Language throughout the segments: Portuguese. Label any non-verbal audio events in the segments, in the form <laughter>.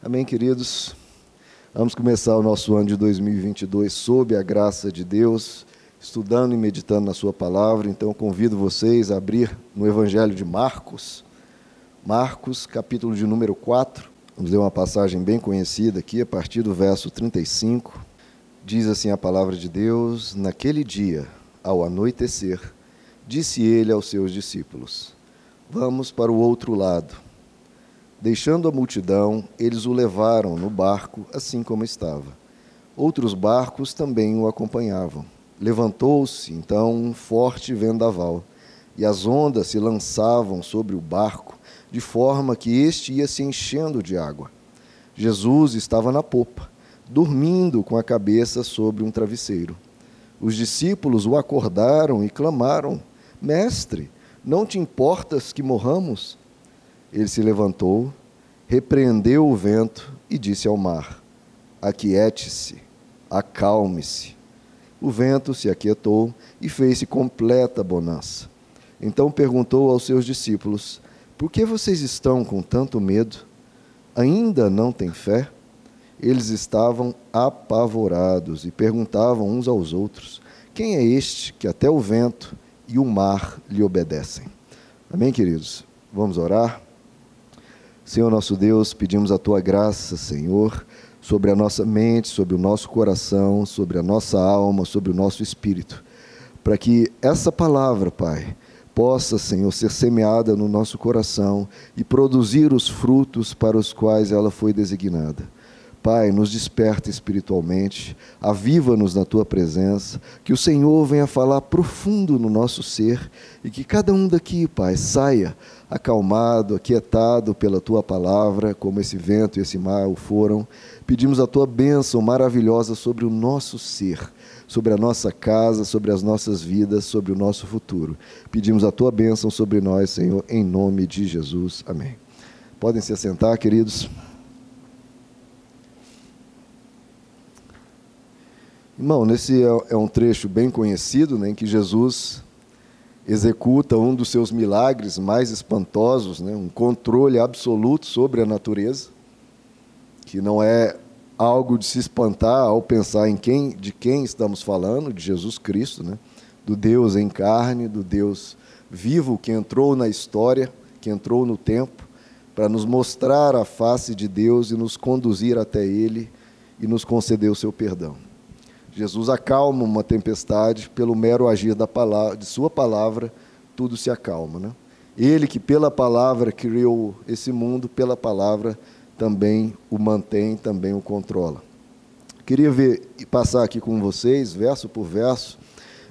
Amém, queridos? Vamos começar o nosso ano de 2022 sob a graça de Deus, estudando e meditando na Sua palavra. Então, convido vocês a abrir no Evangelho de Marcos, Marcos, capítulo de número 4. Vamos ler uma passagem bem conhecida aqui, a partir do verso 35. Diz assim a palavra de Deus: Naquele dia, ao anoitecer, disse ele aos seus discípulos: Vamos para o outro lado. Deixando a multidão, eles o levaram no barco, assim como estava. Outros barcos também o acompanhavam. Levantou-se então um forte vendaval, e as ondas se lançavam sobre o barco, de forma que este ia se enchendo de água. Jesus estava na popa, dormindo com a cabeça sobre um travesseiro. Os discípulos o acordaram e clamaram: Mestre, não te importas que morramos? Ele se levantou, repreendeu o vento e disse ao mar: Aquiete-se, acalme-se. O vento se aquietou e fez-se completa bonança. Então perguntou aos seus discípulos: Por que vocês estão com tanto medo? Ainda não têm fé? Eles estavam apavorados e perguntavam uns aos outros: Quem é este que até o vento e o mar lhe obedecem? Amém, queridos? Vamos orar? Senhor nosso Deus, pedimos a tua graça, Senhor, sobre a nossa mente, sobre o nosso coração, sobre a nossa alma, sobre o nosso espírito, para que essa palavra, Pai, possa, Senhor, ser semeada no nosso coração e produzir os frutos para os quais ela foi designada. Pai, nos desperta espiritualmente, aviva-nos na tua presença, que o Senhor venha falar profundo no nosso ser e que cada um daqui, Pai, saia acalmado, aquietado pela tua palavra, como esse vento e esse mar o foram. Pedimos a tua bênção maravilhosa sobre o nosso ser, sobre a nossa casa, sobre as nossas vidas, sobre o nosso futuro. Pedimos a tua bênção sobre nós, Senhor, em nome de Jesus. Amém. Podem se assentar, queridos. Irmão, nesse é, é um trecho bem conhecido, né, em que Jesus executa um dos seus milagres mais espantosos, né? um controle absoluto sobre a natureza, que não é algo de se espantar ao pensar em quem, de quem estamos falando, de Jesus Cristo, né? do Deus em carne, do Deus vivo que entrou na história, que entrou no tempo, para nos mostrar a face de Deus e nos conduzir até Ele e nos conceder o seu perdão. Jesus acalma uma tempestade pelo mero agir da palavra, de sua palavra, tudo se acalma, né? Ele que pela palavra criou esse mundo, pela palavra também o mantém, também o controla. Queria ver e passar aqui com vocês, verso por verso,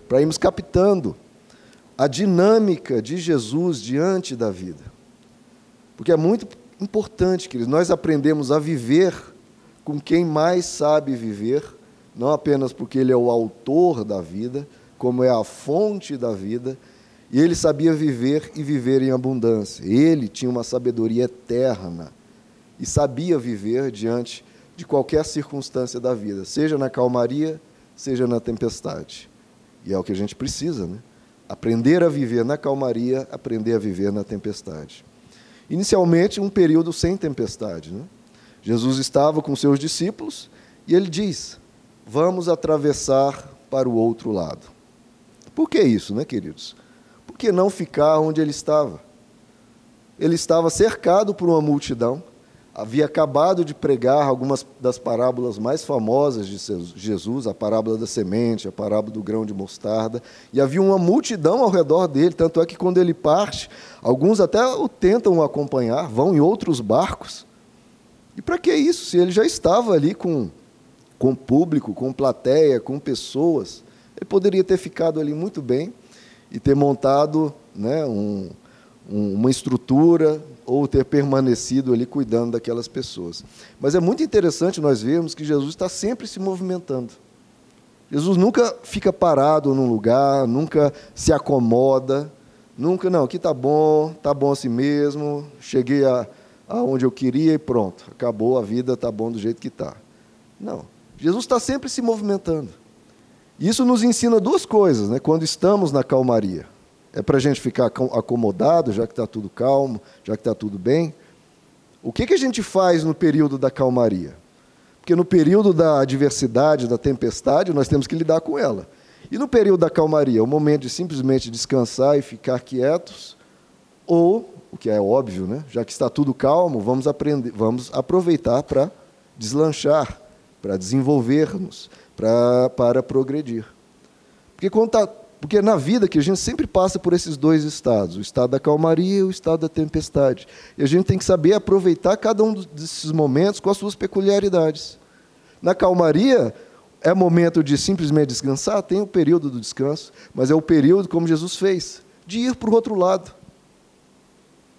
para irmos captando a dinâmica de Jesus diante da vida. Porque é muito importante, que nós aprendemos a viver com quem mais sabe viver não apenas porque ele é o autor da vida, como é a fonte da vida, e ele sabia viver e viver em abundância. Ele tinha uma sabedoria eterna e sabia viver diante de qualquer circunstância da vida, seja na calmaria, seja na tempestade. E é o que a gente precisa, né? Aprender a viver na calmaria, aprender a viver na tempestade. Inicialmente, um período sem tempestade. Né? Jesus estava com seus discípulos e ele diz: vamos atravessar para o outro lado. Por que isso, né, queridos? Por que não ficar onde ele estava? Ele estava cercado por uma multidão, havia acabado de pregar algumas das parábolas mais famosas de Jesus, a parábola da semente, a parábola do grão de mostarda, e havia uma multidão ao redor dele, tanto é que quando ele parte, alguns até o tentam acompanhar, vão em outros barcos. E para que isso, se ele já estava ali com com público, com plateia, com pessoas, ele poderia ter ficado ali muito bem e ter montado né, um, um, uma estrutura ou ter permanecido ali cuidando daquelas pessoas. Mas é muito interessante nós vermos que Jesus está sempre se movimentando. Jesus nunca fica parado num lugar, nunca se acomoda, nunca, não, aqui está bom, está bom assim mesmo, cheguei a, aonde eu queria e pronto, acabou a vida, está bom do jeito que está. Não. Jesus está sempre se movimentando. Isso nos ensina duas coisas, né? quando estamos na calmaria. É para a gente ficar acomodado, já que está tudo calmo, já que está tudo bem? O que, que a gente faz no período da calmaria? Porque no período da adversidade, da tempestade, nós temos que lidar com ela. E no período da calmaria, o momento de simplesmente descansar e ficar quietos, ou, o que é óbvio, né? já que está tudo calmo, vamos, aprender, vamos aproveitar para deslanchar, para desenvolver-nos, para, para progredir. Porque, tá, porque na vida que a gente sempre passa por esses dois estados, o estado da calmaria e o estado da tempestade. E a gente tem que saber aproveitar cada um desses momentos com as suas peculiaridades. Na calmaria, é momento de simplesmente descansar? Tem o período do descanso, mas é o período, como Jesus fez, de ir para o outro lado,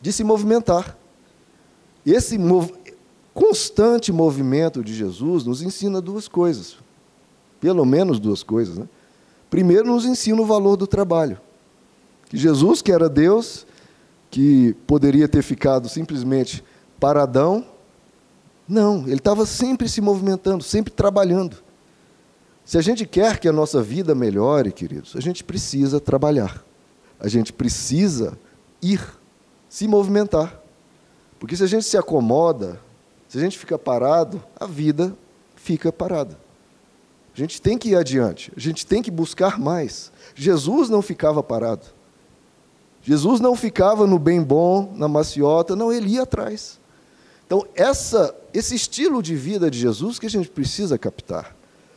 de se movimentar. Esse constante movimento de Jesus nos ensina duas coisas, pelo menos duas coisas. Né? Primeiro, nos ensina o valor do trabalho. Que Jesus, que era Deus, que poderia ter ficado simplesmente paradão, não, ele estava sempre se movimentando, sempre trabalhando. Se a gente quer que a nossa vida melhore, queridos, a gente precisa trabalhar. A gente precisa ir, se movimentar. Porque se a gente se acomoda, se a gente fica parado, a vida fica parada. A gente tem que ir adiante, a gente tem que buscar mais. Jesus não ficava parado. Jesus não ficava no bem bom, na maciota, não, ele ia atrás. Então, essa, esse estilo de vida de Jesus que a gente precisa captar.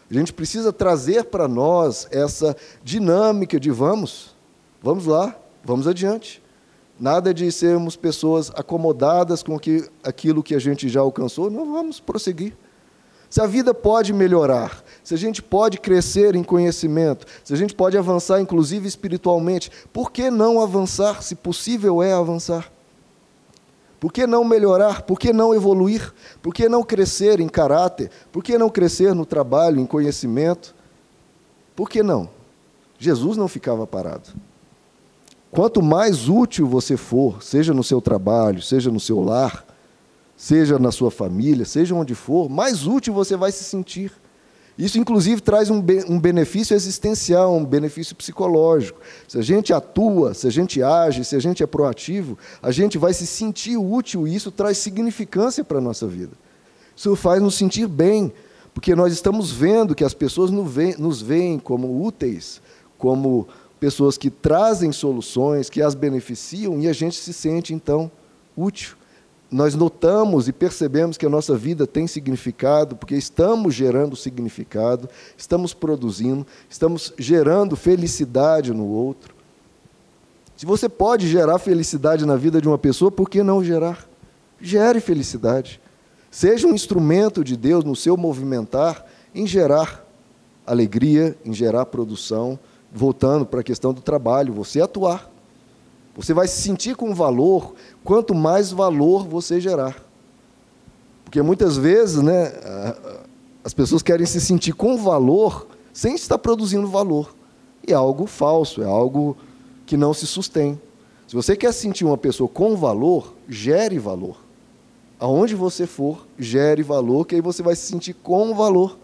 A gente precisa trazer para nós essa dinâmica de vamos, vamos lá, vamos adiante. Nada de sermos pessoas acomodadas com que, aquilo que a gente já alcançou, não vamos prosseguir. Se a vida pode melhorar, se a gente pode crescer em conhecimento, se a gente pode avançar, inclusive espiritualmente, por que não avançar, se possível é avançar? Por que não melhorar? Por que não evoluir? Por que não crescer em caráter? Por que não crescer no trabalho, em conhecimento? Por que não? Jesus não ficava parado. Quanto mais útil você for, seja no seu trabalho, seja no seu lar, seja na sua família, seja onde for, mais útil você vai se sentir. Isso, inclusive, traz um, um benefício existencial, um benefício psicológico. Se a gente atua, se a gente age, se a gente é proativo, a gente vai se sentir útil e isso traz significância para a nossa vida. Isso faz nos sentir bem, porque nós estamos vendo que as pessoas nos veem como úteis, como pessoas que trazem soluções, que as beneficiam e a gente se sente, então, útil nós notamos e percebemos que a nossa vida tem significado, porque estamos gerando significado, estamos produzindo, estamos gerando felicidade no outro. Se você pode gerar felicidade na vida de uma pessoa, por que não gerar? Gere felicidade. Seja um instrumento de Deus no seu movimentar em gerar alegria, em gerar produção, voltando para a questão do trabalho, você atuar. Você vai se sentir com valor quanto mais valor você gerar. Porque muitas vezes né, as pessoas querem se sentir com valor sem estar produzindo valor. E é algo falso, é algo que não se sustém. Se você quer sentir uma pessoa com valor, gere valor. Aonde você for, gere valor, que aí você vai se sentir com valor.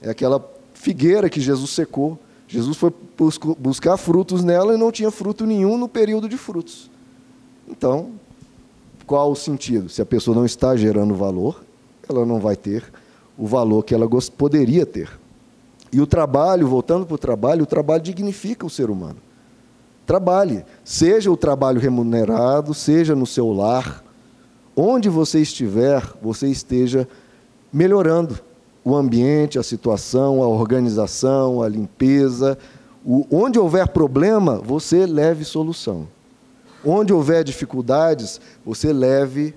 É aquela figueira que Jesus secou. Jesus foi buscar frutos nela e não tinha fruto nenhum no período de frutos. Então, qual o sentido? Se a pessoa não está gerando valor, ela não vai ter o valor que ela poderia ter. E o trabalho, voltando para o trabalho, o trabalho dignifica o ser humano. Trabalhe, seja o trabalho remunerado, seja no seu lar, onde você estiver, você esteja melhorando o ambiente, a situação, a organização, a limpeza. O, onde houver problema, você leve solução. Onde houver dificuldades, você leve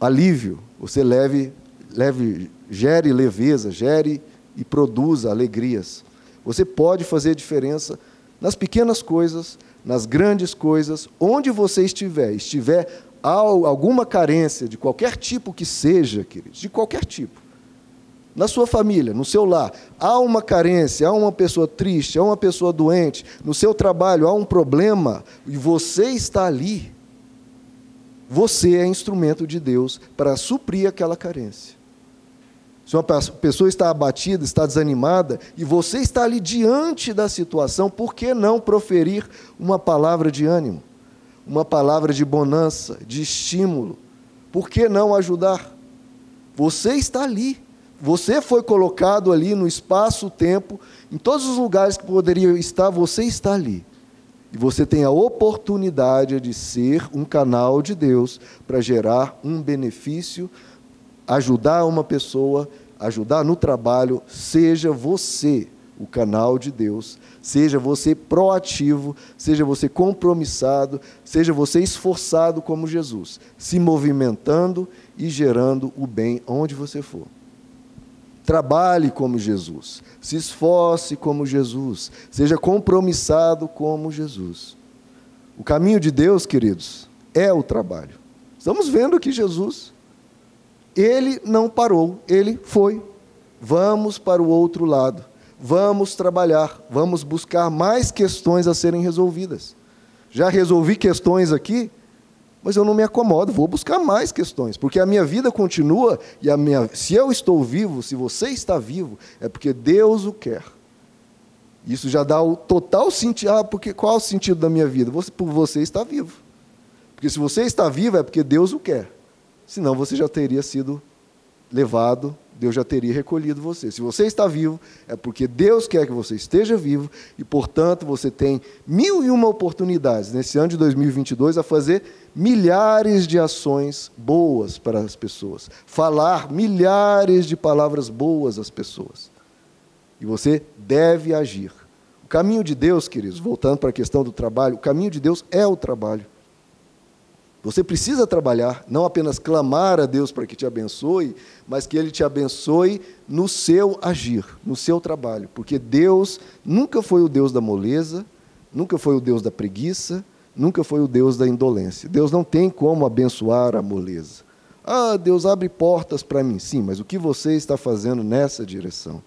alívio, você leve, leve, gere leveza, gere e produza alegrias. Você pode fazer diferença nas pequenas coisas, nas grandes coisas, onde você estiver, estiver alguma carência de qualquer tipo que seja, queridos, de qualquer tipo na sua família, no seu lar, há uma carência, há uma pessoa triste, há uma pessoa doente, no seu trabalho há um problema e você está ali, você é instrumento de Deus para suprir aquela carência. Se uma pessoa está abatida, está desanimada, e você está ali diante da situação, por que não proferir uma palavra de ânimo, uma palavra de bonança, de estímulo? por que não ajudar? Você está ali. Você foi colocado ali no espaço-tempo, em todos os lugares que poderia estar, você está ali. E você tem a oportunidade de ser um canal de Deus para gerar um benefício, ajudar uma pessoa, ajudar no trabalho. Seja você o canal de Deus, seja você proativo, seja você compromissado, seja você esforçado como Jesus, se movimentando e gerando o bem onde você for. Trabalhe como Jesus, se esforce como Jesus, seja compromissado como Jesus. O caminho de Deus, queridos, é o trabalho. Estamos vendo que Jesus, ele não parou, ele foi. Vamos para o outro lado, vamos trabalhar, vamos buscar mais questões a serem resolvidas. Já resolvi questões aqui, mas eu não me acomodo, vou buscar mais questões, porque a minha vida continua e a minha, se eu estou vivo, se você está vivo, é porque Deus o quer. Isso já dá o total sentido. Ah, porque qual é o sentido da minha vida? Você, por você estar vivo. Porque se você está vivo é porque Deus o quer. Senão você já teria sido levado Deus já teria recolhido você. Se você está vivo, é porque Deus quer que você esteja vivo e, portanto, você tem mil e uma oportunidades nesse ano de 2022 a fazer milhares de ações boas para as pessoas, falar milhares de palavras boas às pessoas. E você deve agir. O caminho de Deus, queridos, voltando para a questão do trabalho, o caminho de Deus é o trabalho. Você precisa trabalhar, não apenas clamar a Deus para que te abençoe, mas que Ele te abençoe no seu agir, no seu trabalho. Porque Deus nunca foi o Deus da moleza, nunca foi o Deus da preguiça, nunca foi o Deus da indolência. Deus não tem como abençoar a moleza. Ah, Deus abre portas para mim. Sim, mas o que você está fazendo nessa direção?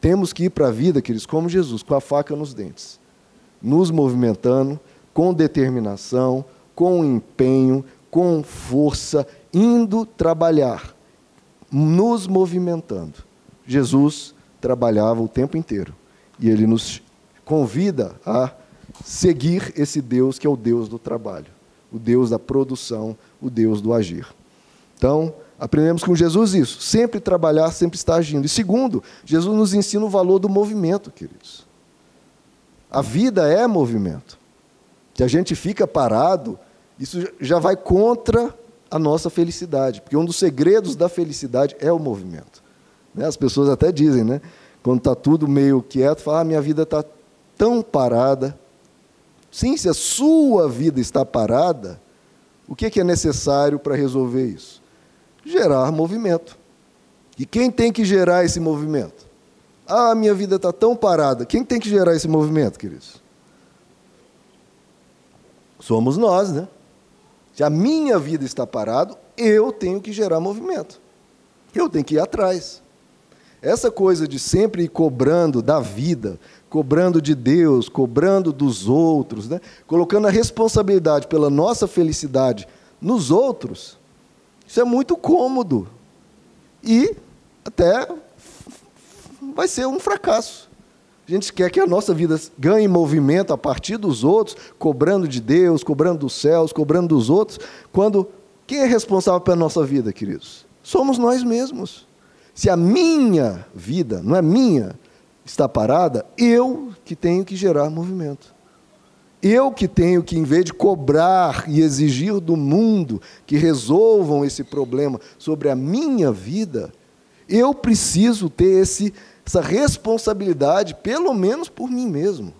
Temos que ir para a vida, queridos, como Jesus, com a faca nos dentes, nos movimentando com determinação, com empenho, com força, indo trabalhar, nos movimentando. Jesus trabalhava o tempo inteiro e ele nos convida a seguir esse Deus que é o Deus do trabalho, o Deus da produção, o Deus do agir. Então, aprendemos com Jesus isso, sempre trabalhar, sempre estar agindo. E segundo, Jesus nos ensina o valor do movimento, queridos. A vida é movimento. Se a gente fica parado, isso já vai contra a nossa felicidade, porque um dos segredos da felicidade é o movimento. Né? As pessoas até dizem, né? quando está tudo meio quieto, fala, ah, minha vida está tão parada. Sim, se a sua vida está parada, o que é necessário para resolver isso? Gerar movimento. E quem tem que gerar esse movimento? Ah, minha vida está tão parada. Quem tem que gerar esse movimento, queridos? Somos nós, né? Se a minha vida está parada, eu tenho que gerar movimento. Eu tenho que ir atrás. Essa coisa de sempre ir cobrando da vida, cobrando de Deus, cobrando dos outros, né? colocando a responsabilidade pela nossa felicidade nos outros, isso é muito cômodo. E até vai ser um fracasso. A gente quer que a nossa vida ganhe movimento a partir dos outros, cobrando de Deus, cobrando dos céus, cobrando dos outros, quando quem é responsável pela nossa vida, queridos? Somos nós mesmos. Se a minha vida, não é minha, está parada, eu que tenho que gerar movimento. Eu que tenho que, em vez de cobrar e exigir do mundo que resolvam esse problema sobre a minha vida, eu preciso ter esse essa responsabilidade, pelo menos por mim mesmo,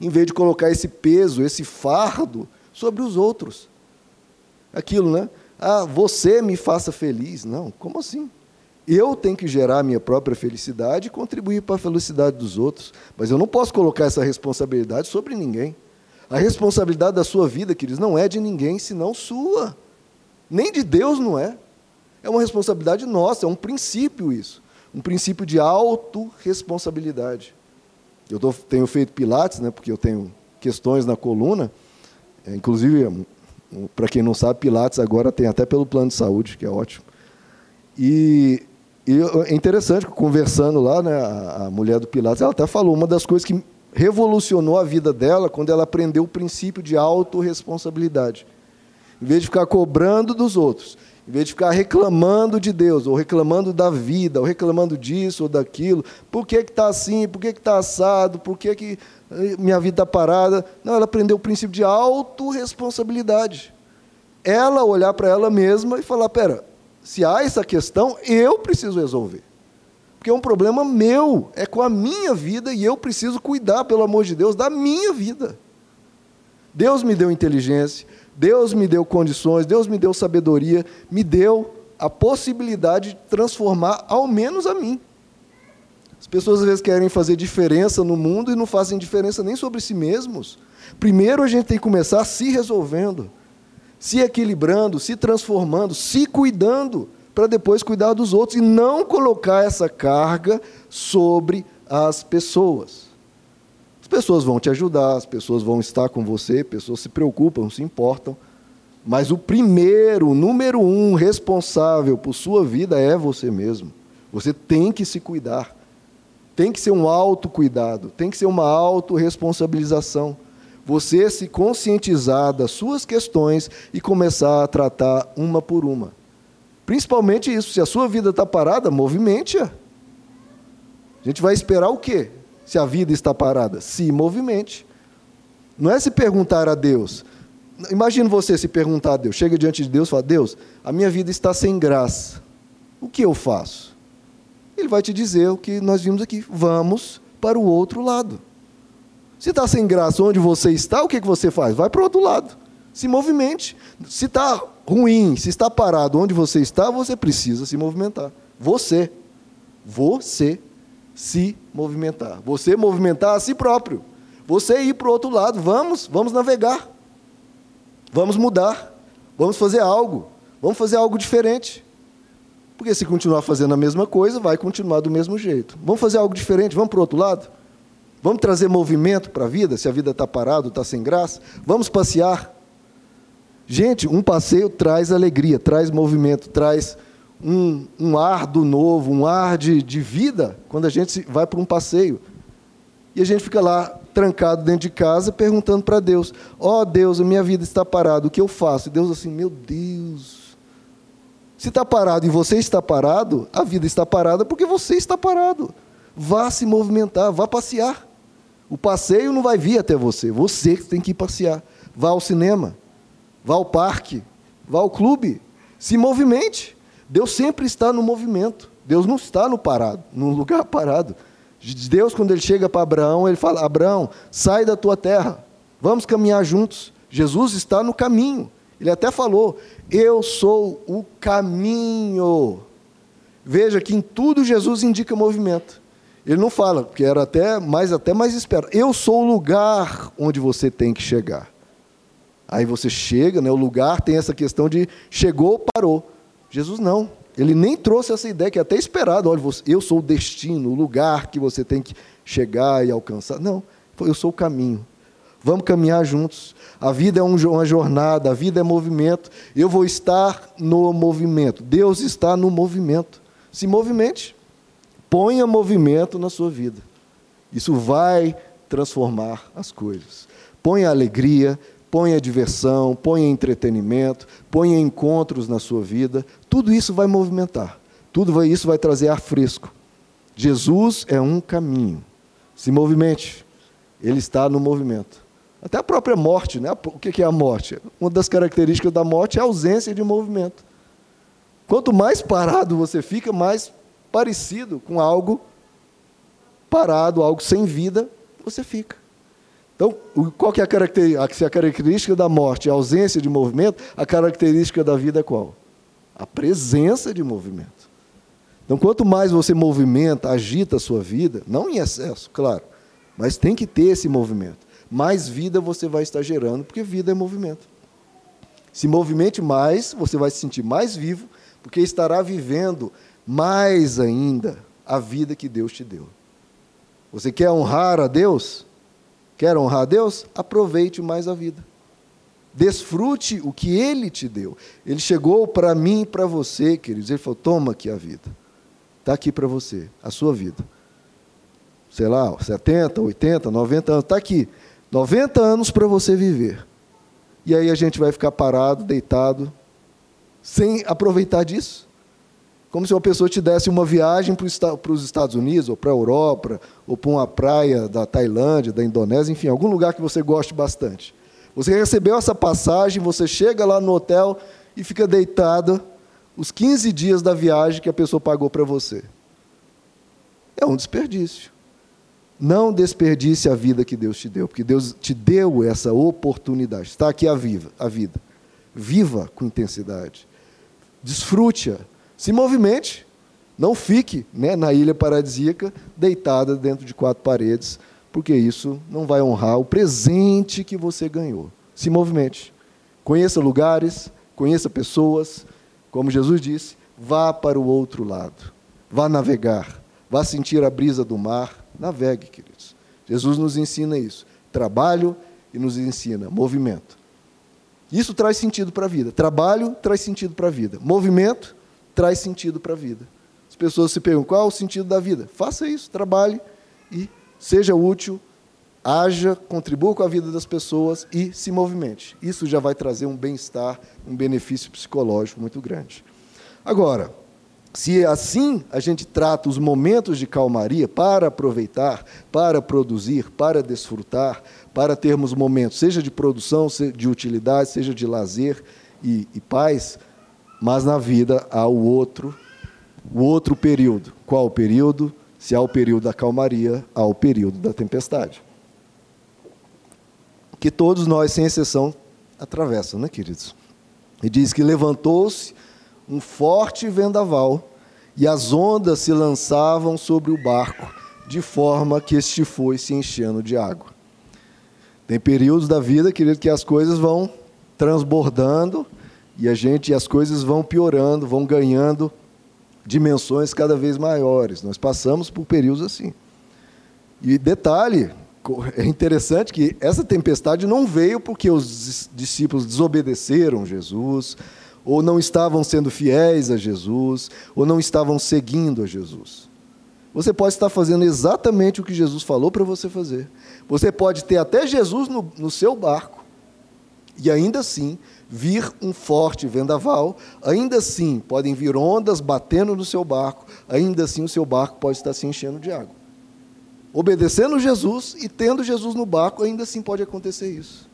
em vez de colocar esse peso, esse fardo sobre os outros. Aquilo, né? Ah, você me faça feliz. Não, como assim? Eu tenho que gerar a minha própria felicidade e contribuir para a felicidade dos outros. Mas eu não posso colocar essa responsabilidade sobre ninguém. A responsabilidade da sua vida, queridos, não é de ninguém senão sua. Nem de Deus não é. É uma responsabilidade nossa, é um princípio isso um princípio de autorresponsabilidade. Eu tô, tenho feito pilates, né, porque eu tenho questões na coluna, é, inclusive, para quem não sabe, pilates agora tem até pelo plano de saúde, que é ótimo. E, e é interessante, conversando lá, né, a, mulher do pilates, ela até falou, uma das coisas que revolucionou a vida dela quando ela aprendeu o princípio de autorresponsabilidade. Em vez de ficar cobrando dos outros, em vez de ficar reclamando de Deus, ou reclamando da vida, ou reclamando disso ou daquilo, por que está assim, por que está assado, por que, que eh, minha vida está parada. Não, ela aprendeu o princípio de autorresponsabilidade. Ela olhar para ela mesma e falar: pera, se há essa questão, eu preciso resolver. Porque é um problema meu, é com a minha vida e eu preciso cuidar, pelo amor de Deus, da minha vida. Deus me deu inteligência, Deus me deu condições, Deus me deu sabedoria, me deu a possibilidade de transformar ao menos a mim. As pessoas às vezes querem fazer diferença no mundo e não fazem diferença nem sobre si mesmos. Primeiro a gente tem que começar se resolvendo, se equilibrando, se transformando, se cuidando, para depois cuidar dos outros e não colocar essa carga sobre as pessoas. As pessoas vão te ajudar, as pessoas vão estar com você, pessoas se preocupam, se importam. Mas o primeiro, o número um responsável por sua vida é você mesmo. Você tem que se cuidar. Tem que ser um autocuidado, tem que ser uma autorresponsabilização. Você se conscientizar das suas questões e começar a tratar uma por uma. Principalmente isso, se a sua vida está parada, movimente-a. A gente vai esperar o quê? se a vida está parada? Se movimente. Não é se perguntar a Deus. Imagina você se perguntar a Deus, chega diante de Deus e fala: Deus, a minha vida está sem graça. O que eu faço? Ele vai te dizer o que nós vimos aqui: vamos para o outro lado. Se está sem graça onde você está, o que, que você faz? Vai para o outro lado. Se movimente. Se está ruim, se está parado onde você está, você precisa se movimentar. Você. Você se movimentar. Você movimentar a si próprio. Você ir para o outro lado. Vamos, vamos navegar. Vamos mudar. Vamos fazer algo. Vamos fazer algo diferente. Porque se continuar fazendo a mesma coisa, vai continuar do mesmo jeito. Vamos fazer algo diferente, vamos para o outro lado? Vamos trazer movimento para a vida, se a vida está parada, está sem graça? Vamos passear? Gente, um passeio traz alegria, traz movimento, traz um, um ar do novo, um ar de, de vida, quando a gente vai para um passeio. E a gente fica lá trancado dentro de casa perguntando para Deus: Ó oh, Deus, a minha vida está parada, o que eu faço? E Deus assim: Meu Deus. Se está parado e você está parado, a vida está parada porque você está parado. Vá se movimentar, vá passear. O passeio não vai vir até você, você que tem que ir passear. Vá ao cinema, vá ao parque, vá ao clube, se movimente. Deus sempre está no movimento. Deus não está no parado, num lugar <laughs> parado. Deus, quando ele chega para Abraão, ele fala: Abraão, sai da tua terra, vamos caminhar juntos. Jesus está no caminho. Ele até falou: Eu sou o caminho. Veja que em tudo Jesus indica movimento. Ele não fala, porque era até mais, até mais esperado. Eu sou o lugar onde você tem que chegar. Aí você chega, né, o lugar tem essa questão de chegou, parou. Jesus não. Ele nem trouxe essa ideia que é até esperado. Olha, eu sou o destino, o lugar que você tem que chegar e alcançar. Não, eu sou o caminho. Vamos caminhar juntos. A vida é uma jornada, a vida é movimento. Eu vou estar no movimento. Deus está no movimento. Se movimente. Ponha movimento na sua vida. Isso vai transformar as coisas. Ponha alegria, ponha diversão, ponha entretenimento, ponha encontros na sua vida, tudo isso vai movimentar, tudo isso vai trazer ar fresco. Jesus é um caminho. Se movimente, ele está no movimento. Até a própria morte, né? o que é a morte? Uma das características da morte é a ausência de movimento. Quanto mais parado você fica, mais parecido com algo parado, algo sem vida, você fica. Então, qual que é a característica, a característica da morte? A ausência de movimento. A característica da vida é qual? A presença de movimento. Então, quanto mais você movimenta, agita a sua vida, não em excesso, claro, mas tem que ter esse movimento. Mais vida você vai estar gerando, porque vida é movimento. Se movimente mais, você vai se sentir mais vivo, porque estará vivendo mais ainda a vida que Deus te deu. Você quer honrar a Deus? Quer honrar a Deus? Aproveite mais a vida. Desfrute o que Ele te deu. Ele chegou para mim e para você, queridos. Ele falou: toma aqui a vida. Está aqui para você, a sua vida. Sei lá, 70, 80, 90 anos, está aqui. 90 anos para você viver. e aí a gente vai ficar parado, deitado, sem aproveitar disso. Como se uma pessoa te desse uma viagem para os Estados Unidos, ou para a Europa, ou para uma praia da Tailândia, da Indonésia, enfim, algum lugar que você goste bastante. Você recebeu essa passagem, você chega lá no hotel e fica deitado os 15 dias da viagem que a pessoa pagou para você. É um desperdício. Não desperdice a vida que Deus te deu, porque Deus te deu essa oportunidade. Está aqui a, viva, a vida. Viva com intensidade. Desfrute-a. Se movimente. Não fique né, na ilha paradisíaca, deitada dentro de quatro paredes, porque isso não vai honrar o presente que você ganhou. Se movimente. Conheça lugares, conheça pessoas. Como Jesus disse, vá para o outro lado. Vá navegar. Vá sentir a brisa do mar Navegue, queridos. Jesus nos ensina isso. Trabalho e nos ensina movimento. Isso traz sentido para a vida. Trabalho traz sentido para a vida. Movimento traz sentido para a vida. As pessoas se perguntam qual é o sentido da vida. Faça isso, trabalhe e seja útil, haja, contribua com a vida das pessoas e se movimente. Isso já vai trazer um bem-estar, um benefício psicológico muito grande. Agora, se assim a gente trata os momentos de calmaria para aproveitar, para produzir, para desfrutar, para termos momentos, seja de produção, de utilidade, seja de lazer e, e paz, mas na vida há o outro, o outro período. Qual o período? Se há o período da calmaria, há o período da tempestade. Que todos nós, sem exceção, atravessam, né, queridos? E diz que levantou-se um forte vendaval e as ondas se lançavam sobre o barco, de forma que este foi se enchendo de água. Tem períodos da vida, querido, que as coisas vão transbordando e a gente, as coisas vão piorando, vão ganhando dimensões cada vez maiores. Nós passamos por períodos assim. E detalhe, é interessante que essa tempestade não veio porque os discípulos desobedeceram Jesus, ou não estavam sendo fiéis a Jesus, ou não estavam seguindo a Jesus. Você pode estar fazendo exatamente o que Jesus falou para você fazer. Você pode ter até Jesus no, no seu barco, e ainda assim vir um forte vendaval, ainda assim podem vir ondas batendo no seu barco, ainda assim o seu barco pode estar se enchendo de água. Obedecendo Jesus e tendo Jesus no barco, ainda assim pode acontecer isso.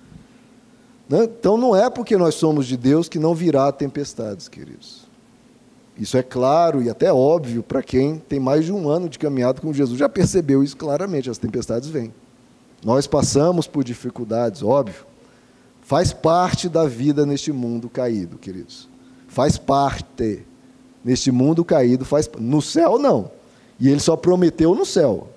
Né? Então não é porque nós somos de Deus que não virá tempestades, queridos. Isso é claro e até óbvio para quem tem mais de um ano de caminhada com Jesus, já percebeu isso claramente, as tempestades vêm. Nós passamos por dificuldades, óbvio. Faz parte da vida neste mundo caído, queridos. Faz parte. Neste mundo caído, faz no céu não. E ele só prometeu no céu.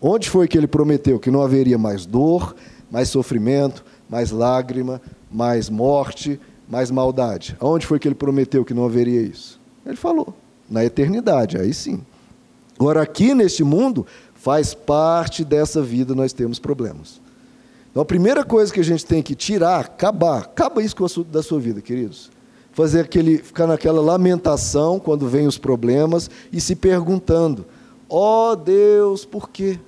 Onde foi que ele prometeu que não haveria mais dor, mais sofrimento, mais lágrima, mais morte, mais maldade. Aonde foi que ele prometeu que não haveria isso? Ele falou, na eternidade, aí sim. Agora, aqui neste mundo, faz parte dessa vida nós temos problemas. Então, a primeira coisa que a gente tem que tirar, acabar, acaba isso da sua vida, queridos. Fazer aquele, ficar naquela lamentação quando vem os problemas e se perguntando: ó oh, Deus, por quê?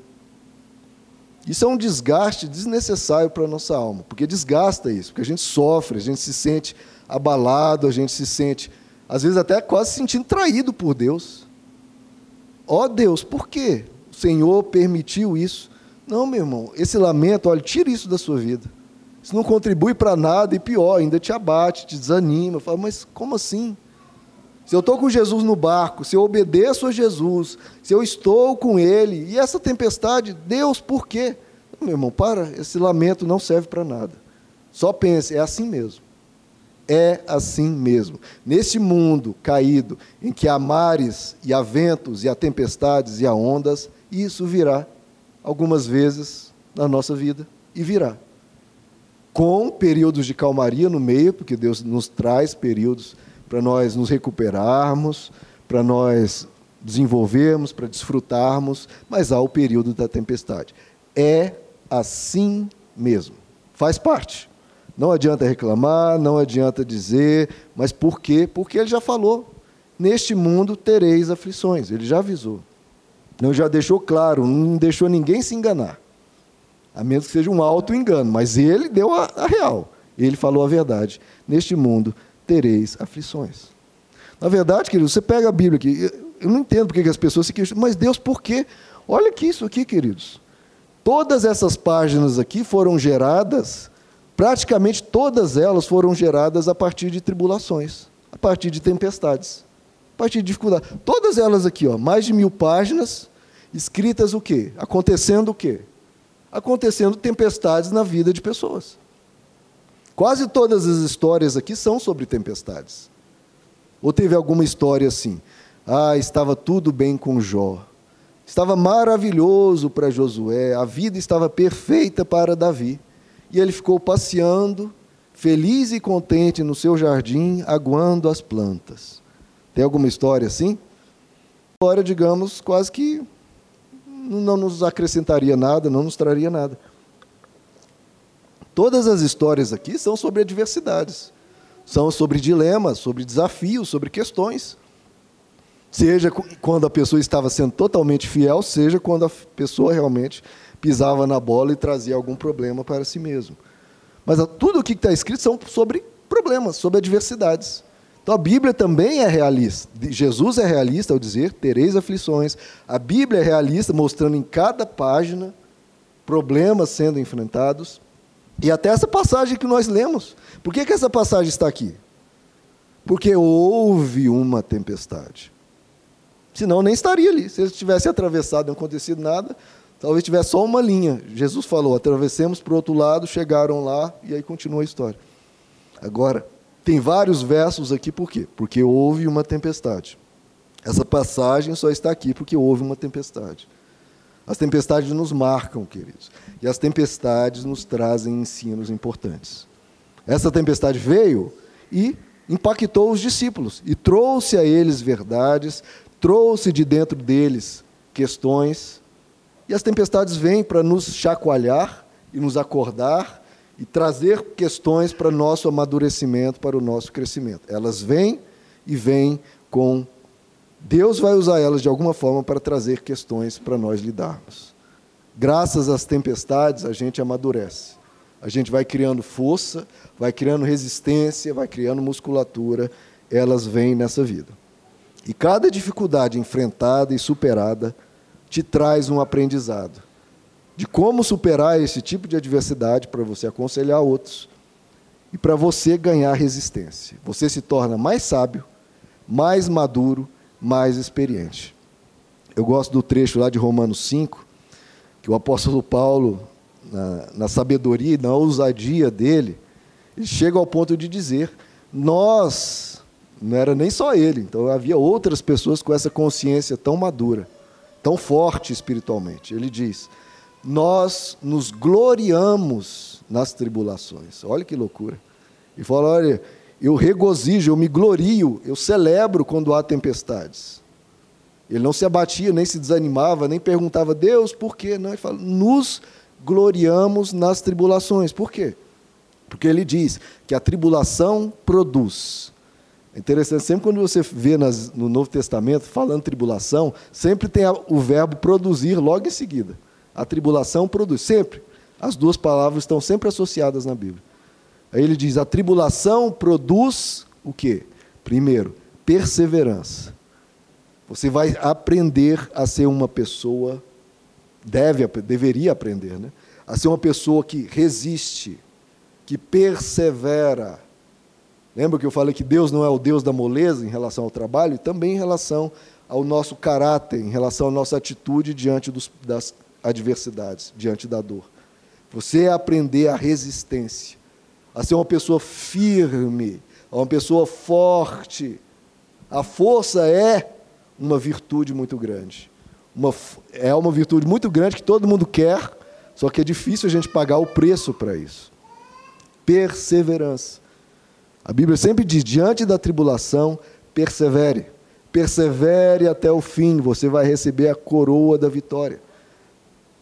Isso é um desgaste desnecessário para a nossa alma, porque desgasta isso, porque a gente sofre, a gente se sente abalado, a gente se sente, às vezes até quase se sentindo traído por Deus. Ó oh, Deus, por que o Senhor permitiu isso? Não, meu irmão, esse lamento, olha, tira isso da sua vida. Isso não contribui para nada e pior, ainda te abate, te desanima. Fala, mas como assim? Se eu estou com Jesus no barco, se eu obedeço a Jesus, se eu estou com Ele, e essa tempestade, Deus, por quê? Meu irmão, para, esse lamento não serve para nada. Só pense, é assim mesmo. É assim mesmo. Nesse mundo caído, em que há mares e há ventos e há tempestades e há ondas, isso virá algumas vezes na nossa vida e virá. Com períodos de calmaria no meio, porque Deus nos traz períodos para nós nos recuperarmos, para nós desenvolvermos, para desfrutarmos, mas há o período da tempestade. É assim mesmo. Faz parte. Não adianta reclamar, não adianta dizer, mas por quê? Porque ele já falou. Neste mundo tereis aflições. Ele já avisou. Não já deixou claro, não deixou ninguém se enganar. A menos que seja um auto engano, mas ele deu a, a real. Ele falou a verdade. Neste mundo tereis aflições. Na verdade, querido, você pega a Bíblia aqui. Eu não entendo porque as pessoas se questionam, mas Deus, por quê? Olha aqui isso aqui, queridos. Todas essas páginas aqui foram geradas, praticamente todas elas foram geradas a partir de tribulações, a partir de tempestades, a partir de dificuldades. Todas elas aqui, ó, mais de mil páginas, escritas o quê? Acontecendo o quê? Acontecendo tempestades na vida de pessoas. Quase todas as histórias aqui são sobre tempestades. Ou teve alguma história assim? Ah, estava tudo bem com Jó. Estava maravilhoso para Josué, a vida estava perfeita para Davi. E ele ficou passeando, feliz e contente no seu jardim, aguando as plantas. Tem alguma história assim? História, digamos, quase que não nos acrescentaria nada, não nos traria nada. Todas as histórias aqui são sobre adversidades, são sobre dilemas, sobre desafios, sobre questões. Seja quando a pessoa estava sendo totalmente fiel, seja quando a pessoa realmente pisava na bola e trazia algum problema para si mesmo. Mas tudo o que está escrito são sobre problemas, sobre adversidades. Então a Bíblia também é realista. Jesus é realista ao dizer: tereis aflições. A Bíblia é realista, mostrando em cada página problemas sendo enfrentados. E até essa passagem que nós lemos. Por que, que essa passagem está aqui? Porque houve uma tempestade. Senão nem estaria ali. Se ele tivesse atravessado e não acontecido nada, talvez tivesse só uma linha. Jesus falou: atravessemos para o outro lado, chegaram lá, e aí continua a história. Agora, tem vários versos aqui, por quê? Porque houve uma tempestade. Essa passagem só está aqui porque houve uma tempestade. As tempestades nos marcam, queridos. E as tempestades nos trazem ensinos importantes. Essa tempestade veio e impactou os discípulos e trouxe a eles verdades, trouxe de dentro deles questões. E as tempestades vêm para nos chacoalhar e nos acordar e trazer questões para nosso amadurecimento, para o nosso crescimento. Elas vêm e vêm com. Deus vai usar elas de alguma forma para trazer questões para nós lidarmos. Graças às tempestades, a gente amadurece. A gente vai criando força, vai criando resistência, vai criando musculatura, elas vêm nessa vida. E cada dificuldade enfrentada e superada te traz um aprendizado de como superar esse tipo de adversidade para você aconselhar outros e para você ganhar resistência. Você se torna mais sábio, mais maduro, mais experiente. Eu gosto do trecho lá de Romanos 5, que o apóstolo Paulo, na, na sabedoria e na ousadia dele, ele chega ao ponto de dizer: nós, não era nem só ele, então havia outras pessoas com essa consciência tão madura, tão forte espiritualmente. Ele diz: nós nos gloriamos nas tribulações. Olha que loucura. E fala: olha, eu regozijo, eu me glorio, eu celebro quando há tempestades. Ele não se abatia, nem se desanimava, nem perguntava, Deus, por quê? Não, ele fala, nos gloriamos nas tribulações. Por quê? Porque ele diz que a tribulação produz. É interessante, sempre quando você vê nas, no Novo Testamento falando tribulação, sempre tem o verbo produzir logo em seguida. A tribulação produz. Sempre. As duas palavras estão sempre associadas na Bíblia. Aí ele diz: a tribulação produz o quê? Primeiro, perseverança. Você vai aprender a ser uma pessoa, deve, deveria aprender, né? A ser uma pessoa que resiste, que persevera. Lembra que eu falei que Deus não é o Deus da moleza em relação ao trabalho? E também em relação ao nosso caráter, em relação à nossa atitude diante dos, das adversidades, diante da dor. Você é aprender a resistência, a ser uma pessoa firme, uma pessoa forte. A força é uma virtude muito grande. Uma, é uma virtude muito grande que todo mundo quer, só que é difícil a gente pagar o preço para isso. Perseverança. A Bíblia sempre diz: diante da tribulação, persevere. Persevere até o fim, você vai receber a coroa da vitória.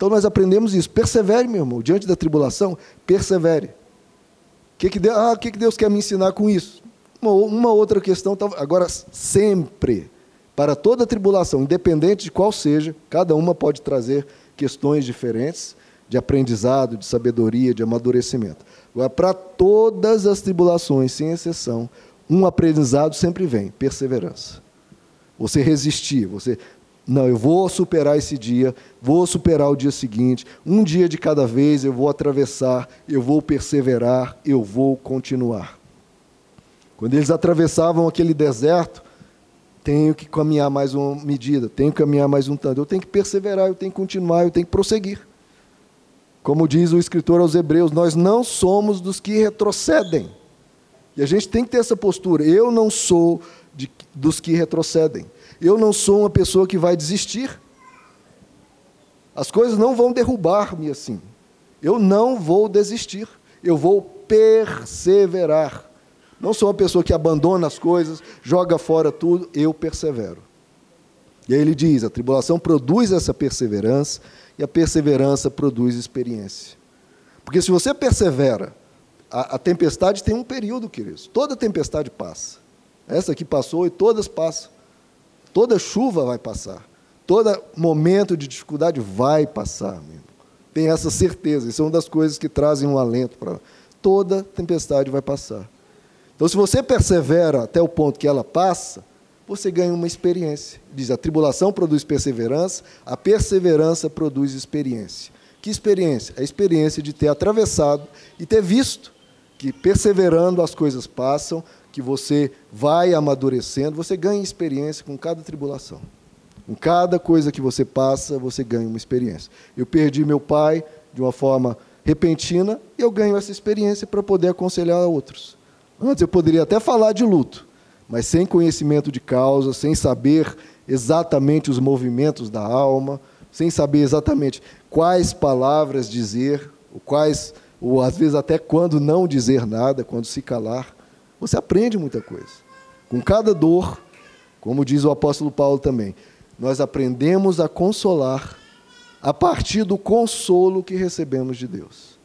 Então nós aprendemos isso. Persevere, meu irmão, diante da tribulação, persevere. O que, que, Deus, ah, que, que Deus quer me ensinar com isso? Uma, uma outra questão, agora sempre, para toda tribulação, independente de qual seja, cada uma pode trazer questões diferentes de aprendizado, de sabedoria, de amadurecimento. Agora, para todas as tribulações, sem exceção, um aprendizado sempre vem: perseverança. Você resistir, você. Não, eu vou superar esse dia, vou superar o dia seguinte, um dia de cada vez eu vou atravessar, eu vou perseverar, eu vou continuar. Quando eles atravessavam aquele deserto, tenho que caminhar mais uma medida, tenho que caminhar mais um tanto, eu tenho que perseverar, eu tenho que continuar, eu tenho que prosseguir. Como diz o escritor aos Hebreus, nós não somos dos que retrocedem. E a gente tem que ter essa postura. Eu não sou de, dos que retrocedem. Eu não sou uma pessoa que vai desistir. As coisas não vão derrubar-me assim. Eu não vou desistir. Eu vou perseverar. Não sou uma pessoa que abandona as coisas, joga fora tudo, eu persevero. E aí ele diz: a tribulação produz essa perseverança, e a perseverança produz experiência. Porque se você persevera, a, a tempestade tem um período, queridos. Toda tempestade passa. Essa aqui passou e todas passam. Toda chuva vai passar. Todo momento de dificuldade vai passar, mesmo. Tem essa certeza. Isso é uma das coisas que trazem um alento para. Toda tempestade vai passar. Então, se você persevera até o ponto que ela passa, você ganha uma experiência. Diz: a tribulação produz perseverança, a perseverança produz experiência. Que experiência? A experiência de ter atravessado e ter visto que perseverando as coisas passam, que você vai amadurecendo, você ganha experiência com cada tribulação. Com cada coisa que você passa, você ganha uma experiência. Eu perdi meu pai de uma forma repentina e eu ganho essa experiência para poder aconselhar outros. Antes eu poderia até falar de luto, mas sem conhecimento de causa, sem saber exatamente os movimentos da alma, sem saber exatamente quais palavras dizer, ou quais ou às vezes até quando não dizer nada, quando se calar, você aprende muita coisa. Com cada dor, como diz o apóstolo Paulo também, nós aprendemos a consolar a partir do consolo que recebemos de Deus.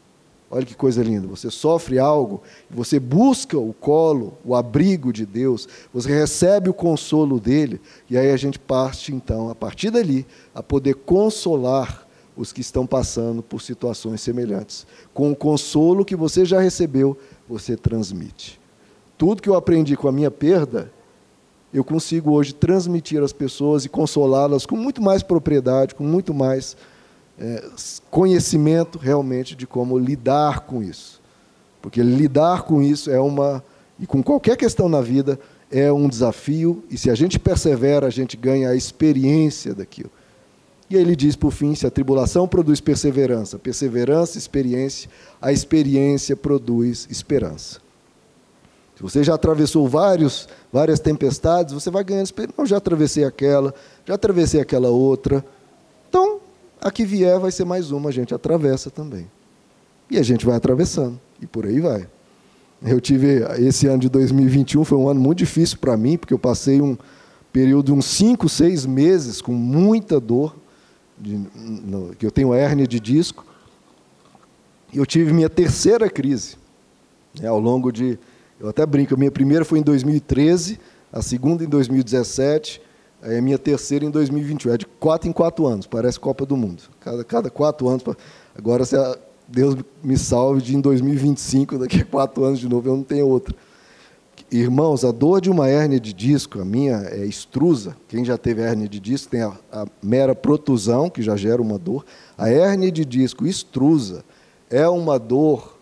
Olha que coisa linda. Você sofre algo, você busca o colo, o abrigo de Deus, você recebe o consolo dele, e aí a gente parte, então, a partir dali, a poder consolar os que estão passando por situações semelhantes. Com o consolo que você já recebeu, você transmite. Tudo que eu aprendi com a minha perda, eu consigo hoje transmitir às pessoas e consolá-las com muito mais propriedade, com muito mais é, conhecimento realmente de como lidar com isso. Porque lidar com isso é uma. E com qualquer questão na vida, é um desafio, e se a gente persevera, a gente ganha a experiência daquilo. E aí ele diz, por fim, se a tribulação produz perseverança, perseverança, experiência, a experiência produz esperança. Se você já atravessou vários, várias tempestades, você vai ganhando experiência. Não, já atravessei aquela, já atravessei aquela outra. Então, a que vier vai ser mais uma, a gente atravessa também. E a gente vai atravessando, e por aí vai. Eu tive, esse ano de 2021 foi um ano muito difícil para mim, porque eu passei um período de uns 5, 6 meses com muita dor, de, no, que eu tenho hérnia de disco, e eu tive minha terceira crise. Né, ao longo de. Eu até brinco, a minha primeira foi em 2013, a segunda em 2017, a minha terceira em 2021. É de quatro em quatro anos, parece Copa do Mundo. Cada, cada quatro anos. Agora, se a, Deus me salve de em 2025, daqui a quatro anos de novo, eu não tenho outra. Irmãos, a dor de uma hérnia de disco, a minha é extrusa. Quem já teve hérnia de disco tem a, a mera protusão, que já gera uma dor. A hérnia de disco extrusa é uma dor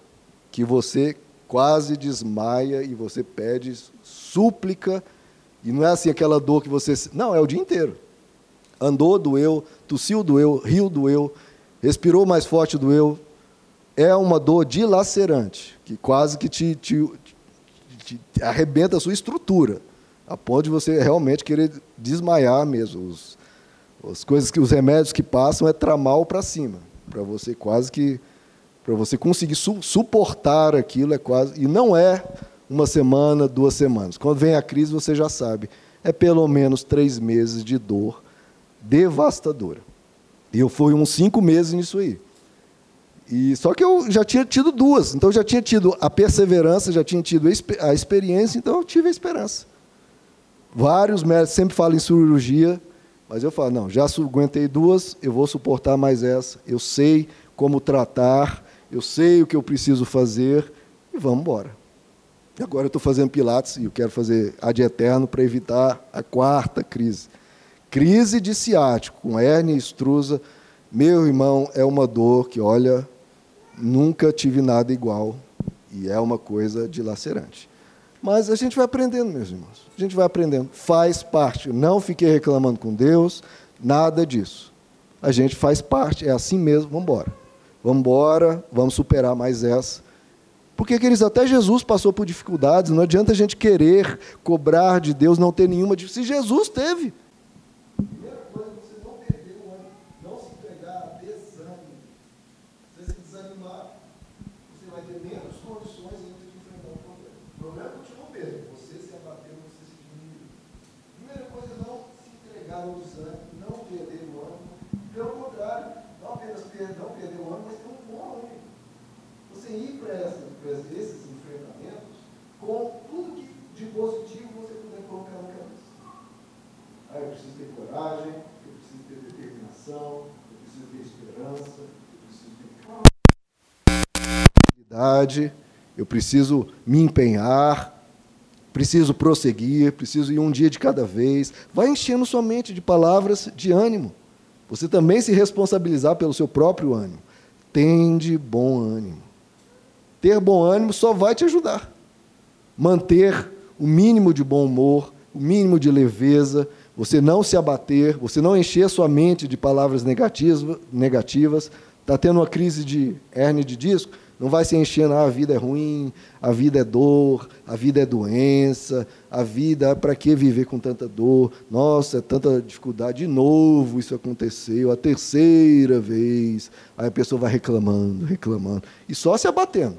que você quase desmaia e você pede súplica. E não é assim aquela dor que você. Não, é o dia inteiro. Andou, doeu, tossiu, doeu, riu, doeu, respirou mais forte, doeu. É uma dor dilacerante, que quase que te, te, te arrebenta a sua estrutura, a ponto de você realmente querer desmaiar mesmo. Os, as coisas que os remédios que passam é tramal para cima, para você quase que para você conseguir su suportar aquilo é quase e não é uma semana, duas semanas. Quando vem a crise você já sabe, é pelo menos três meses de dor devastadora. E eu fui uns cinco meses nisso aí. E só que eu já tinha tido duas, então eu já tinha tido a perseverança, já tinha tido a experiência, então eu tive a esperança. Vários médicos sempre falam em cirurgia, mas eu falo, não, já aguentei duas, eu vou suportar mais essa. Eu sei como tratar, eu sei o que eu preciso fazer e vamos embora. Agora eu estou fazendo Pilates e eu quero fazer ad eterno para evitar a quarta crise. Crise de ciático, com hérnia extrusa. Meu irmão, é uma dor que, olha, nunca tive nada igual e é uma coisa dilacerante. Mas a gente vai aprendendo, meus irmãos. A gente vai aprendendo. Faz parte. Não fiquei reclamando com Deus, nada disso. A gente faz parte, é assim mesmo, vamos embora. Vamos embora, vamos superar mais essa. Porque, queridos, até Jesus passou por dificuldades, não adianta a gente querer cobrar de Deus não ter nenhuma dificuldade. Se Jesus teve, eu preciso me empenhar, preciso prosseguir, preciso ir um dia de cada vez. Vai enchendo sua mente de palavras de ânimo. Você também se responsabilizar pelo seu próprio ânimo. Tende bom ânimo. Ter bom ânimo só vai te ajudar. Manter o mínimo de bom humor, o mínimo de leveza, você não se abater, você não encher sua mente de palavras negativas. Está tendo uma crise de hernia de disco? Não vai se enchendo, ah, a vida é ruim, a vida é dor, a vida é doença, a vida, para que viver com tanta dor? Nossa, é tanta dificuldade. De novo isso aconteceu, a terceira vez. Aí a pessoa vai reclamando, reclamando. E só se abatendo.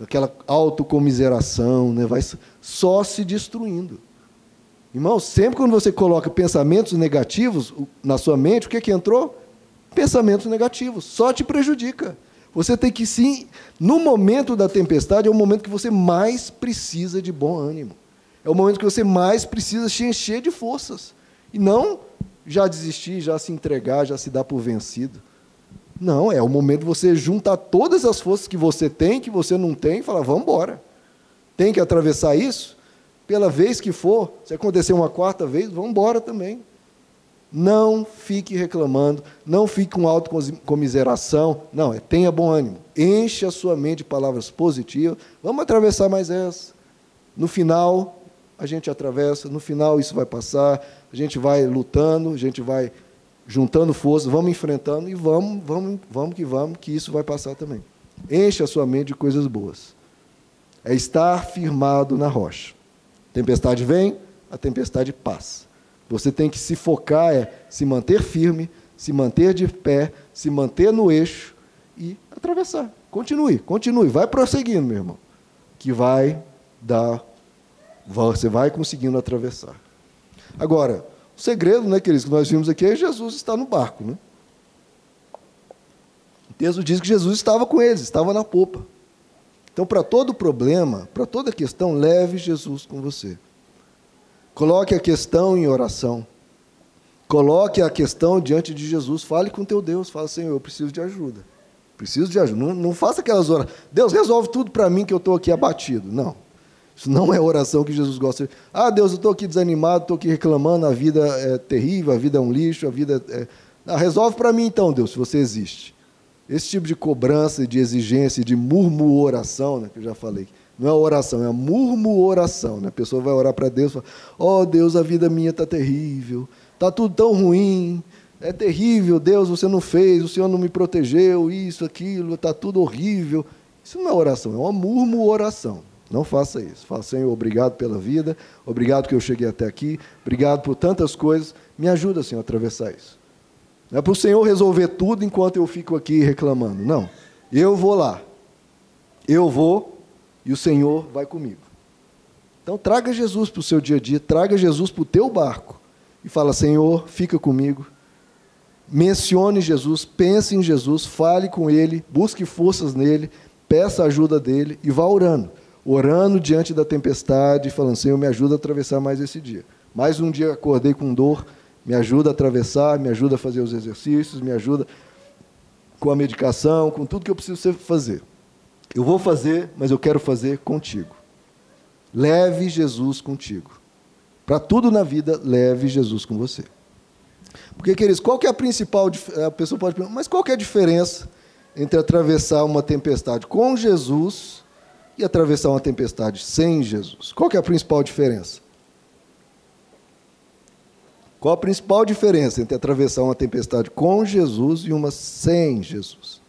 Aquela autocomiseração, né? vai só se destruindo. Irmão, sempre quando você coloca pensamentos negativos na sua mente, o que, que entrou? Pensamentos negativos. Só te prejudica. Você tem que sim, no momento da tempestade, é o momento que você mais precisa de bom ânimo. É o momento que você mais precisa se encher de forças. E não já desistir, já se entregar, já se dar por vencido. Não, é o momento de você juntar todas as forças que você tem, que você não tem, e falar, vamos embora. Tem que atravessar isso? Pela vez que for, se acontecer uma quarta vez, vamos embora também. Não fique reclamando, não fique com autocomiseração. Não, é, tenha bom ânimo. Enche a sua mente de palavras positivas. Vamos atravessar mais essa. No final, a gente atravessa, no final isso vai passar, a gente vai lutando, a gente vai juntando forças, vamos enfrentando e vamos, vamos, vamos que vamos, que isso vai passar também. Enche a sua mente de coisas boas. É estar firmado na rocha. Tempestade vem, a tempestade passa. Você tem que se focar, é se manter firme, se manter de pé, se manter no eixo e atravessar. Continue, continue, vai prosseguindo, meu irmão, que vai dar, você vai conseguindo atravessar. Agora, o segredo, né, queridos, que nós vimos aqui é Jesus está no barco, né? O texto diz que Jesus estava com eles, estava na popa. Então, para todo problema, para toda questão, leve Jesus com você. Coloque a questão em oração. Coloque a questão diante de Jesus. Fale com teu Deus. Fala, Senhor, eu preciso de ajuda. Preciso de ajuda. Não, não faça aquelas orações. Deus resolve tudo para mim que eu estou aqui abatido. Não. Isso não é oração que Jesus gosta. Ah, Deus, eu estou aqui desanimado, estou aqui reclamando, a vida é terrível, a vida é um lixo, a vida é. Ah, resolve para mim então, Deus, se você existe. Esse tipo de cobrança, de exigência, de murmuração, né, que eu já falei, não é oração, é murmuração. Né? A pessoa vai orar para Deus e fala: Oh Deus, a vida minha está terrível, está tudo tão ruim, é terrível, Deus, você não fez, o Senhor não me protegeu, isso, aquilo, está tudo horrível. Isso não é oração, é uma murmuração. Não faça isso. Fala, Senhor, obrigado pela vida, obrigado que eu cheguei até aqui, obrigado por tantas coisas. Me ajuda, Senhor, a atravessar isso. Não é para o Senhor resolver tudo enquanto eu fico aqui reclamando. Não. Eu vou lá. Eu vou e o Senhor vai comigo. Então traga Jesus para o seu dia a dia, traga Jesus para o teu barco e fala: Senhor, fica comigo. Mencione Jesus, pense em Jesus, fale com Ele, busque forças nele, peça a ajuda dele e vá orando. Orando diante da tempestade, falando: Senhor, me ajuda a atravessar mais esse dia. Mais um dia acordei com dor, me ajuda a atravessar, me ajuda a fazer os exercícios, me ajuda. com a medicação, com tudo que eu preciso fazer. Eu vou fazer, mas eu quero fazer contigo. Leve Jesus contigo. Para tudo na vida, leve Jesus com você. Porque, queridos, qual que é a principal. A pessoa pode perguntar, mas qual que é a diferença entre atravessar uma tempestade com Jesus e atravessar uma tempestade sem Jesus? Qual que é a principal diferença? Qual a principal diferença entre atravessar uma tempestade com Jesus e uma sem Jesus?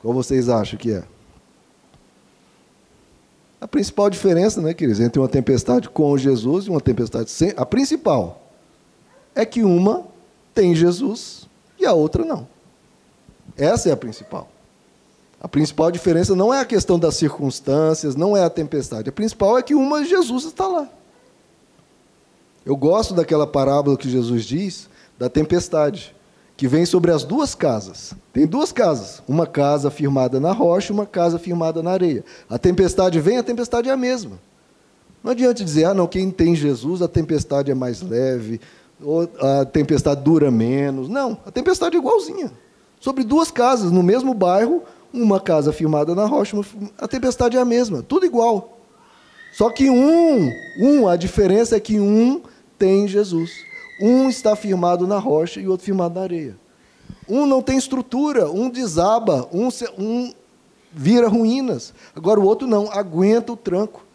Qual vocês acham que é? A principal diferença, né, queridos, entre uma tempestade com Jesus e uma tempestade sem. A principal é que uma tem Jesus e a outra não. Essa é a principal. A principal diferença não é a questão das circunstâncias, não é a tempestade. A principal é que uma Jesus está lá. Eu gosto daquela parábola que Jesus diz da tempestade, que vem sobre as duas casas. Tem duas casas, uma casa firmada na rocha uma casa firmada na areia. A tempestade vem, a tempestade é a mesma. Não adianta dizer, ah, não, quem tem Jesus, a tempestade é mais leve, ou a tempestade dura menos. Não, a tempestade é igualzinha. Sobre duas casas, no mesmo bairro, uma casa firmada na rocha, a tempestade é a mesma, tudo igual. Só que um, um, a diferença é que um tem Jesus. Um está firmado na rocha e o outro firmado na areia. Um não tem estrutura, um desaba, um, um vira ruínas. Agora o outro não, aguenta o tranco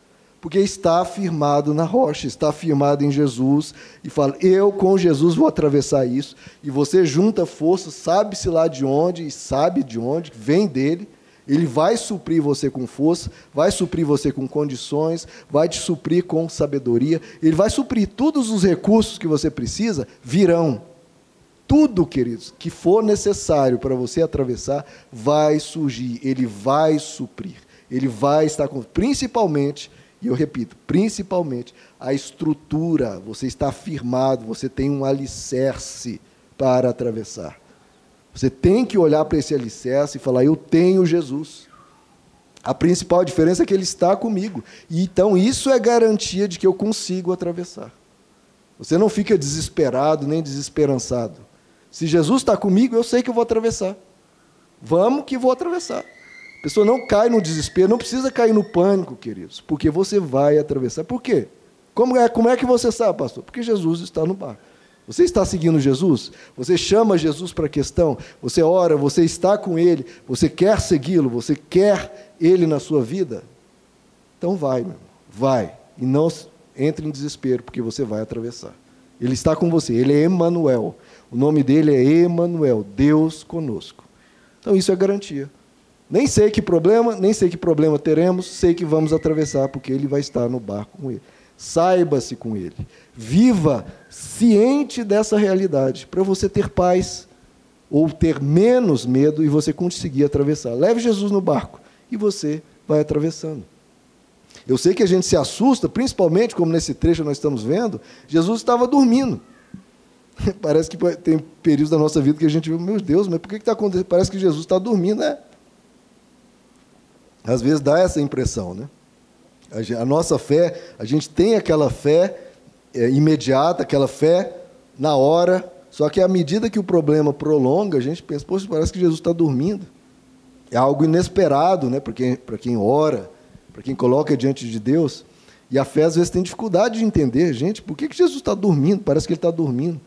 porque está firmado na rocha, está firmado em Jesus e fala: Eu com Jesus vou atravessar isso. E você junta força, sabe-se lá de onde, e sabe de onde, vem dele. Ele vai suprir você com força, vai suprir você com condições, vai te suprir com sabedoria. Ele vai suprir todos os recursos que você precisa, virão. Tudo, queridos, que for necessário para você atravessar, vai surgir. Ele vai suprir. Ele vai estar com, principalmente e eu repito, principalmente a estrutura, você está firmado, você tem um alicerce para atravessar. Você tem que olhar para esse alicerce e falar: Eu tenho Jesus. A principal diferença é que Ele está comigo. E então isso é garantia de que eu consigo atravessar. Você não fica desesperado nem desesperançado. Se Jesus está comigo, eu sei que eu vou atravessar. Vamos que vou atravessar. A pessoa não cai no desespero, não precisa cair no pânico, queridos, porque você vai atravessar. Por quê? Como é, como é que você sabe, pastor? Porque Jesus está no barco. Você está seguindo Jesus? Você chama Jesus para a questão? Você ora, você está com Ele, você quer segui-lo, você quer Ele na sua vida? Então vai, meu, vai. E não entre em desespero, porque você vai atravessar. Ele está com você, Ele é Emanuel. O nome dele é Emanuel, Deus conosco. Então isso é garantia. Nem sei que problema, nem sei que problema teremos, sei que vamos atravessar, porque ele vai estar no barco com ele. Saiba-se com ele. Viva ciente dessa realidade, para você ter paz ou ter menos medo e você conseguir atravessar. Leve Jesus no barco e você vai atravessando. Eu sei que a gente se assusta, principalmente como nesse trecho nós estamos vendo, Jesus estava dormindo. <laughs> Parece que tem períodos da nossa vida que a gente vê, meu Deus, mas por que está acontecendo? Parece que Jesus está dormindo, né? Às vezes dá essa impressão, né? A, nossa fé, a gente tem aquela fé é, imediata, aquela fé na hora, só que à medida que o problema prolonga, a gente pensa, poxa, parece que Jesus está dormindo. É algo inesperado, né? Para quem, quem ora, para quem coloca diante de Deus. E a fé às vezes tem dificuldade de entender, gente, por que, que Jesus está dormindo? Parece que ele está dormindo.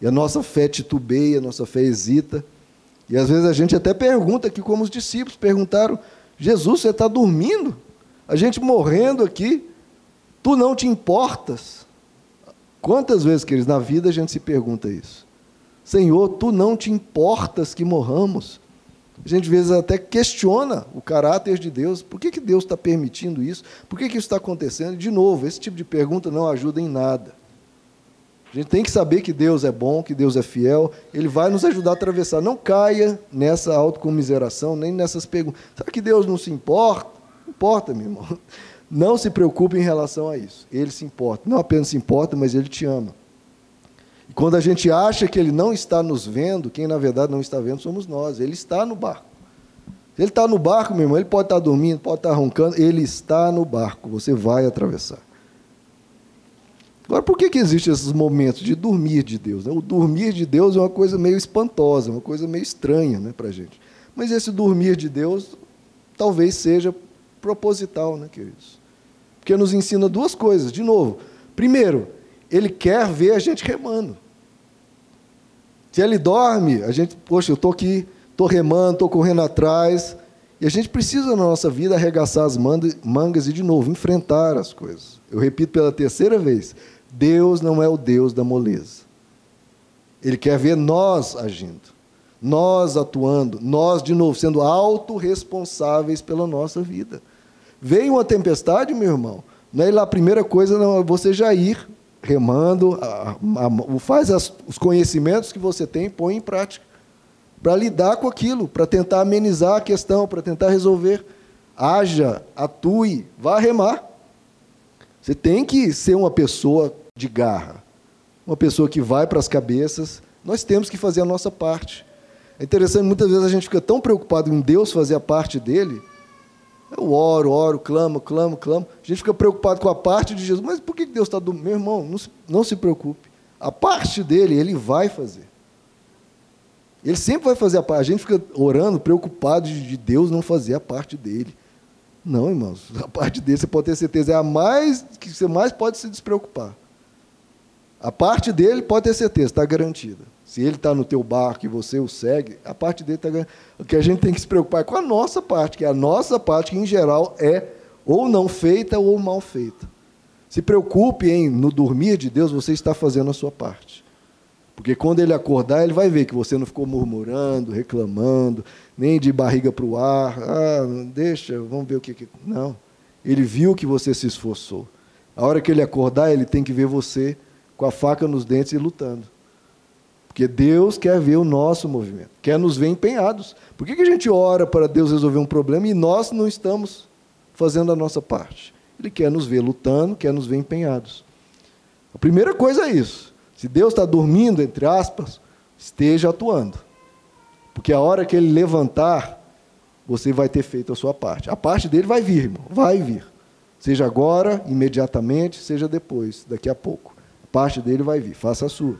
E a nossa fé titubeia, a nossa fé hesita. E às vezes a gente até pergunta aqui, como os discípulos perguntaram Jesus, você está dormindo? A gente morrendo aqui, tu não te importas? Quantas vezes, queridos, na vida a gente se pergunta isso? Senhor, tu não te importas que morramos? A gente às vezes até questiona o caráter de Deus. Por que, que Deus está permitindo isso? Por que, que isso está acontecendo? De novo, esse tipo de pergunta não ajuda em nada. A gente tem que saber que Deus é bom, que Deus é fiel, Ele vai nos ajudar a atravessar. Não caia nessa autocomiseração, nem nessas perguntas. Será que Deus não se importa? Importa, meu irmão. Não se preocupe em relação a isso. Ele se importa. Não apenas se importa, mas Ele te ama. E quando a gente acha que Ele não está nos vendo, quem na verdade não está vendo somos nós. Ele está no barco. Ele está no barco, meu irmão, Ele pode estar dormindo, pode estar roncando, Ele está no barco. Você vai atravessar. Agora, por que, que existem esses momentos de dormir de Deus? Né? O dormir de Deus é uma coisa meio espantosa, uma coisa meio estranha né, para a gente. Mas esse dormir de Deus talvez seja proposital, né, queridos? Porque nos ensina duas coisas. De novo, primeiro, ele quer ver a gente remando. Se ele dorme, a gente, poxa, eu estou aqui, estou remando, estou correndo atrás. E a gente precisa, na nossa vida, arregaçar as mangas e, de novo, enfrentar as coisas. Eu repito pela terceira vez: Deus não é o Deus da moleza. Ele quer ver nós agindo, nós atuando, nós, de novo, sendo autorresponsáveis pela nossa vida. Veio uma tempestade, meu irmão, não é lá a primeira coisa, é você já ir remando, a, a, faz as, os conhecimentos que você tem, põe em prática. Para lidar com aquilo, para tentar amenizar a questão, para tentar resolver. Haja, atue, vá remar. Você tem que ser uma pessoa de garra, uma pessoa que vai para as cabeças. Nós temos que fazer a nossa parte. É interessante, muitas vezes a gente fica tão preocupado em Deus fazer a parte dele, eu oro, oro, clamo, clamo, clamo. A gente fica preocupado com a parte de Jesus. Mas por que Deus está do. Meu irmão, não se, não se preocupe. A parte dele, ele vai fazer. Ele sempre vai fazer a parte. A gente fica orando, preocupado de Deus não fazer a parte dele. Não, irmãos. <laughs> A parte dele, você pode ter certeza, é a mais que você mais pode se despreocupar. A parte dele, pode ter certeza, está garantida. Se ele está no teu barco e você o segue, a parte dele está ganhando. O que a gente tem que se preocupar é com a nossa parte, que é a nossa parte, que em geral é ou não feita ou mal feita. Se preocupe em no dormir de Deus, você está fazendo a sua parte. Porque quando ele acordar, ele vai ver que você não ficou murmurando, reclamando, nem de barriga para o ar. Ah, deixa, vamos ver o que, que. Não. Ele viu que você se esforçou. A hora que ele acordar, ele tem que ver você com a faca nos dentes e lutando. Porque Deus quer ver o nosso movimento, quer nos ver empenhados. Por que, que a gente ora para Deus resolver um problema e nós não estamos fazendo a nossa parte? Ele quer nos ver lutando, quer nos ver empenhados. A primeira coisa é isso. Se Deus está dormindo, entre aspas, esteja atuando. Porque a hora que ele levantar, você vai ter feito a sua parte. A parte dele vai vir, irmão, vai vir. Seja agora, imediatamente, seja depois, daqui a pouco. A parte dele vai vir, faça a sua.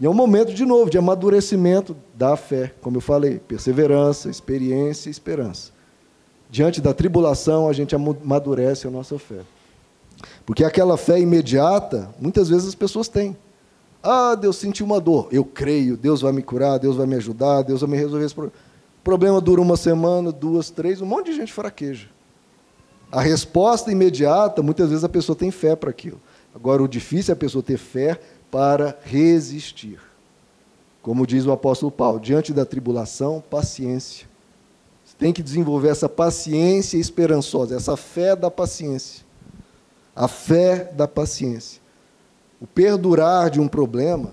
E é um momento, de novo, de amadurecimento da fé, como eu falei, perseverança, experiência e esperança. Diante da tribulação, a gente amadurece a nossa fé. Porque aquela fé imediata, muitas vezes as pessoas têm. Ah, Deus sentiu uma dor. Eu creio, Deus vai me curar, Deus vai me ajudar, Deus vai me resolver esse problema. O problema dura uma semana, duas, três, um monte de gente fraqueja. A resposta imediata, muitas vezes a pessoa tem fé para aquilo. Agora, o difícil é a pessoa ter fé para resistir. Como diz o apóstolo Paulo, diante da tribulação, paciência. Você tem que desenvolver essa paciência esperançosa, essa fé da paciência. A fé da paciência. O perdurar de um problema,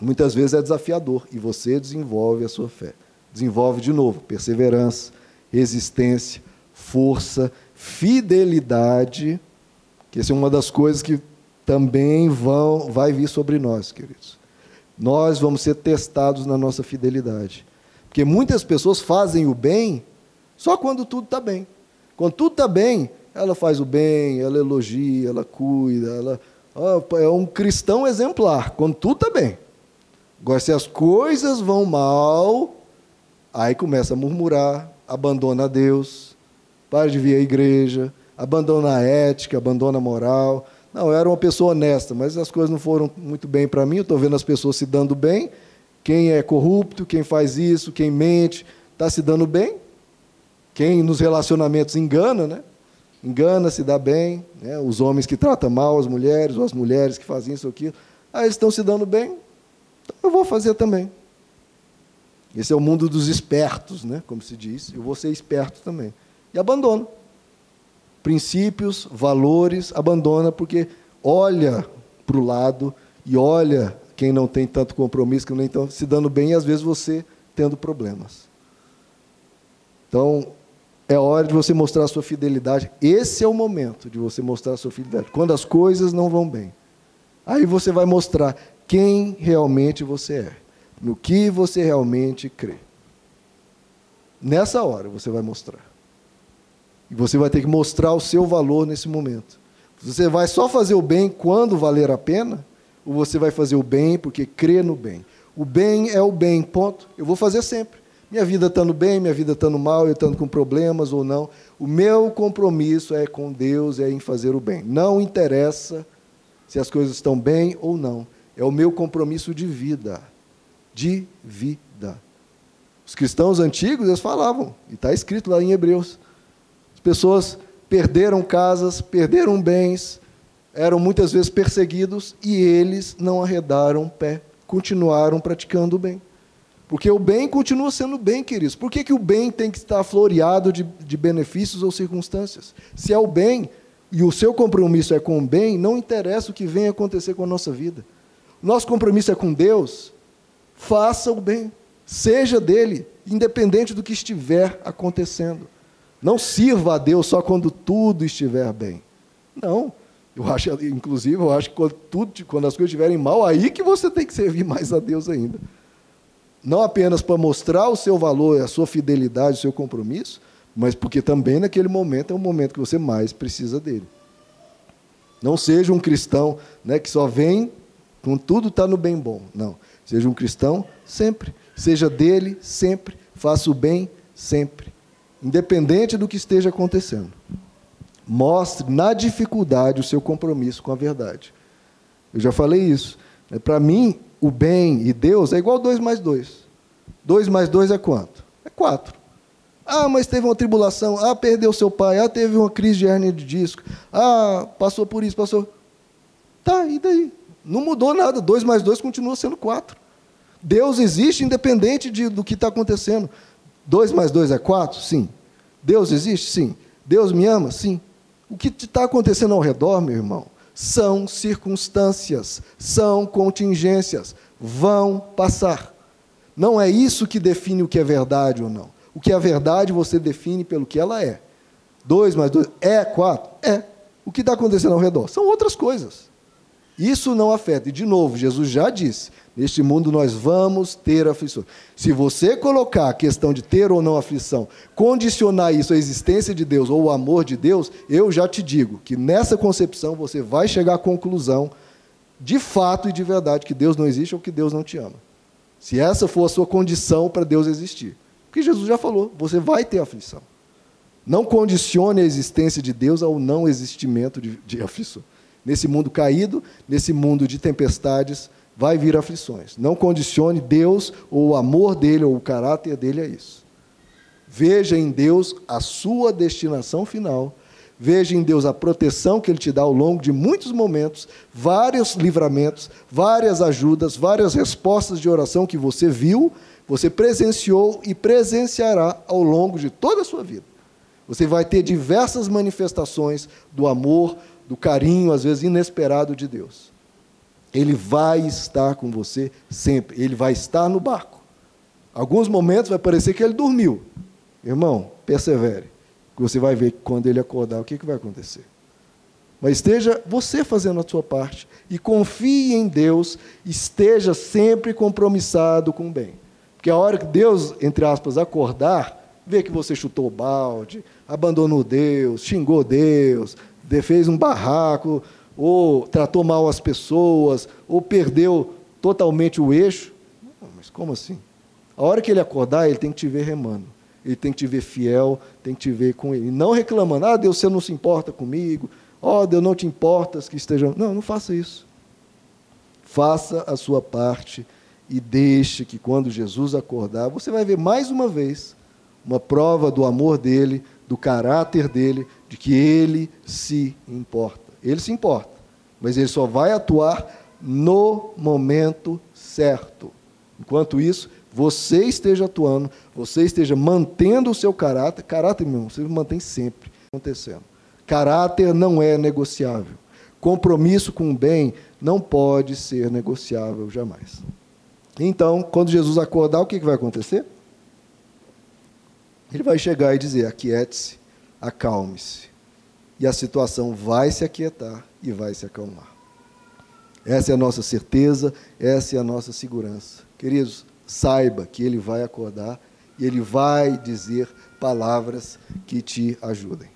muitas vezes é desafiador, e você desenvolve a sua fé. Desenvolve de novo perseverança, resistência, força, fidelidade, que essa é uma das coisas que também vão, vai vir sobre nós, queridos. Nós vamos ser testados na nossa fidelidade. Porque muitas pessoas fazem o bem só quando tudo está bem. Quando tudo está bem, ela faz o bem, ela elogia, ela cuida, ela é um cristão exemplar, quando tudo está bem. Agora, se as coisas vão mal, aí começa a murmurar, abandona Deus, para de vir à igreja, abandona a ética, abandona a moral, não, eu era uma pessoa honesta, mas as coisas não foram muito bem para mim. Eu estou vendo as pessoas se dando bem. Quem é corrupto, quem faz isso, quem mente, está se dando bem. Quem nos relacionamentos engana, né? Engana, se dá bem. Né? Os homens que tratam mal as mulheres, ou as mulheres que fazem isso ou aquilo. Ah, eles estão se dando bem. Então eu vou fazer também. Esse é o mundo dos espertos, né? como se diz. Eu vou ser esperto também. E abandono princípios, valores, abandona porque olha para o lado e olha quem não tem tanto compromisso, que não está se dando bem, e às vezes você tendo problemas. Então, é hora de você mostrar a sua fidelidade. Esse é o momento de você mostrar a sua fidelidade. Quando as coisas não vão bem. Aí você vai mostrar quem realmente você é. No que você realmente crê. Nessa hora você vai mostrar. E você vai ter que mostrar o seu valor nesse momento. Você vai só fazer o bem quando valer a pena? Ou você vai fazer o bem porque crê no bem? O bem é o bem, ponto. Eu vou fazer sempre. Minha vida estando bem, minha vida estando mal, eu estando com problemas ou não. O meu compromisso é com Deus, é em fazer o bem. Não interessa se as coisas estão bem ou não. É o meu compromisso de vida. De vida. Os cristãos antigos, eles falavam, e está escrito lá em Hebreus. As pessoas perderam casas, perderam bens, eram muitas vezes perseguidos e eles não arredaram pé, continuaram praticando o bem. Porque o bem continua sendo bem, queridos. Por que, que o bem tem que estar floreado de, de benefícios ou circunstâncias? Se é o bem e o seu compromisso é com o bem, não interessa o que venha acontecer com a nossa vida. Nosso compromisso é com Deus, faça o bem, seja dele, independente do que estiver acontecendo. Não sirva a Deus só quando tudo estiver bem. Não. Eu acho, inclusive, eu acho que quando, tudo, quando as coisas estiverem mal, aí que você tem que servir mais a Deus ainda não apenas para mostrar o seu valor, a sua fidelidade, o seu compromisso, mas porque também naquele momento é o momento que você mais precisa dele. Não seja um cristão né, que só vem com tudo está no bem bom. Não. Seja um cristão sempre. Seja dele sempre. Faça o bem sempre. Independente do que esteja acontecendo. Mostre na dificuldade o seu compromisso com a verdade. Eu já falei isso. Para mim, o bem e Deus é igual 2 mais 2. 2 mais 2 é quanto? É 4. Ah, mas teve uma tribulação. Ah, perdeu seu pai. Ah, teve uma crise de hernia de disco. Ah, passou por isso, passou. Tá, e daí? Não mudou nada. 2 mais 2 continua sendo 4. Deus existe independente de, do que está acontecendo. 2 mais 2 é 4? Sim. Deus existe? Sim. Deus me ama? Sim. O que está acontecendo ao redor, meu irmão, são circunstâncias, são contingências, vão passar. Não é isso que define o que é verdade ou não. O que é verdade você define pelo que ela é. Dois mais dois é quatro? É. O que está acontecendo ao redor? São outras coisas. Isso não afeta. E, de novo, Jesus já disse: neste mundo nós vamos ter aflição. Se você colocar a questão de ter ou não aflição, condicionar isso à existência de Deus ou ao amor de Deus, eu já te digo que nessa concepção você vai chegar à conclusão, de fato e de verdade, que Deus não existe ou que Deus não te ama. Se essa for a sua condição para Deus existir. Porque Jesus já falou: você vai ter aflição. Não condicione a existência de Deus ao não existimento de, de aflição. Nesse mundo caído, nesse mundo de tempestades, vai vir aflições. Não condicione Deus ou o amor dele ou o caráter dele a isso. Veja em Deus a sua destinação final. Veja em Deus a proteção que Ele te dá ao longo de muitos momentos, vários livramentos, várias ajudas, várias respostas de oração que você viu, você presenciou e presenciará ao longo de toda a sua vida. Você vai ter diversas manifestações do amor, do carinho, às vezes inesperado de Deus. Ele vai estar com você sempre. Ele vai estar no barco. Alguns momentos vai parecer que ele dormiu. Irmão, persevere. Você vai ver que quando ele acordar, o que, que vai acontecer. Mas esteja você fazendo a sua parte e confie em Deus, esteja sempre compromissado com o bem. Porque a hora que Deus, entre aspas, acordar, vê que você chutou o balde, abandonou Deus, xingou Deus, fez um barraco, ou tratou mal as pessoas, ou perdeu totalmente o eixo. Mas como assim? A hora que ele acordar, ele tem que te ver remando. Ele tem que te ver fiel, tem que te ver com ele. Não reclamando, ah, Deus, você não se importa comigo. Oh, Deus, não te importas que estejam. Não, não faça isso. Faça a sua parte e deixe que quando Jesus acordar, você vai ver mais uma vez uma prova do amor dele, do caráter dele, de que ele se importa. Ele se importa, mas ele só vai atuar no momento certo. Enquanto isso, você esteja atuando, você esteja mantendo o seu caráter. Caráter, meu irmão, você mantém sempre acontecendo. Caráter não é negociável. Compromisso com o bem não pode ser negociável jamais. Então, quando Jesus acordar, o que vai acontecer? Ele vai chegar e dizer: aquiete-se acalme-se. E a situação vai se aquietar e vai se acalmar. Essa é a nossa certeza, essa é a nossa segurança. Queridos, saiba que Ele vai acordar e Ele vai dizer palavras que te ajudem.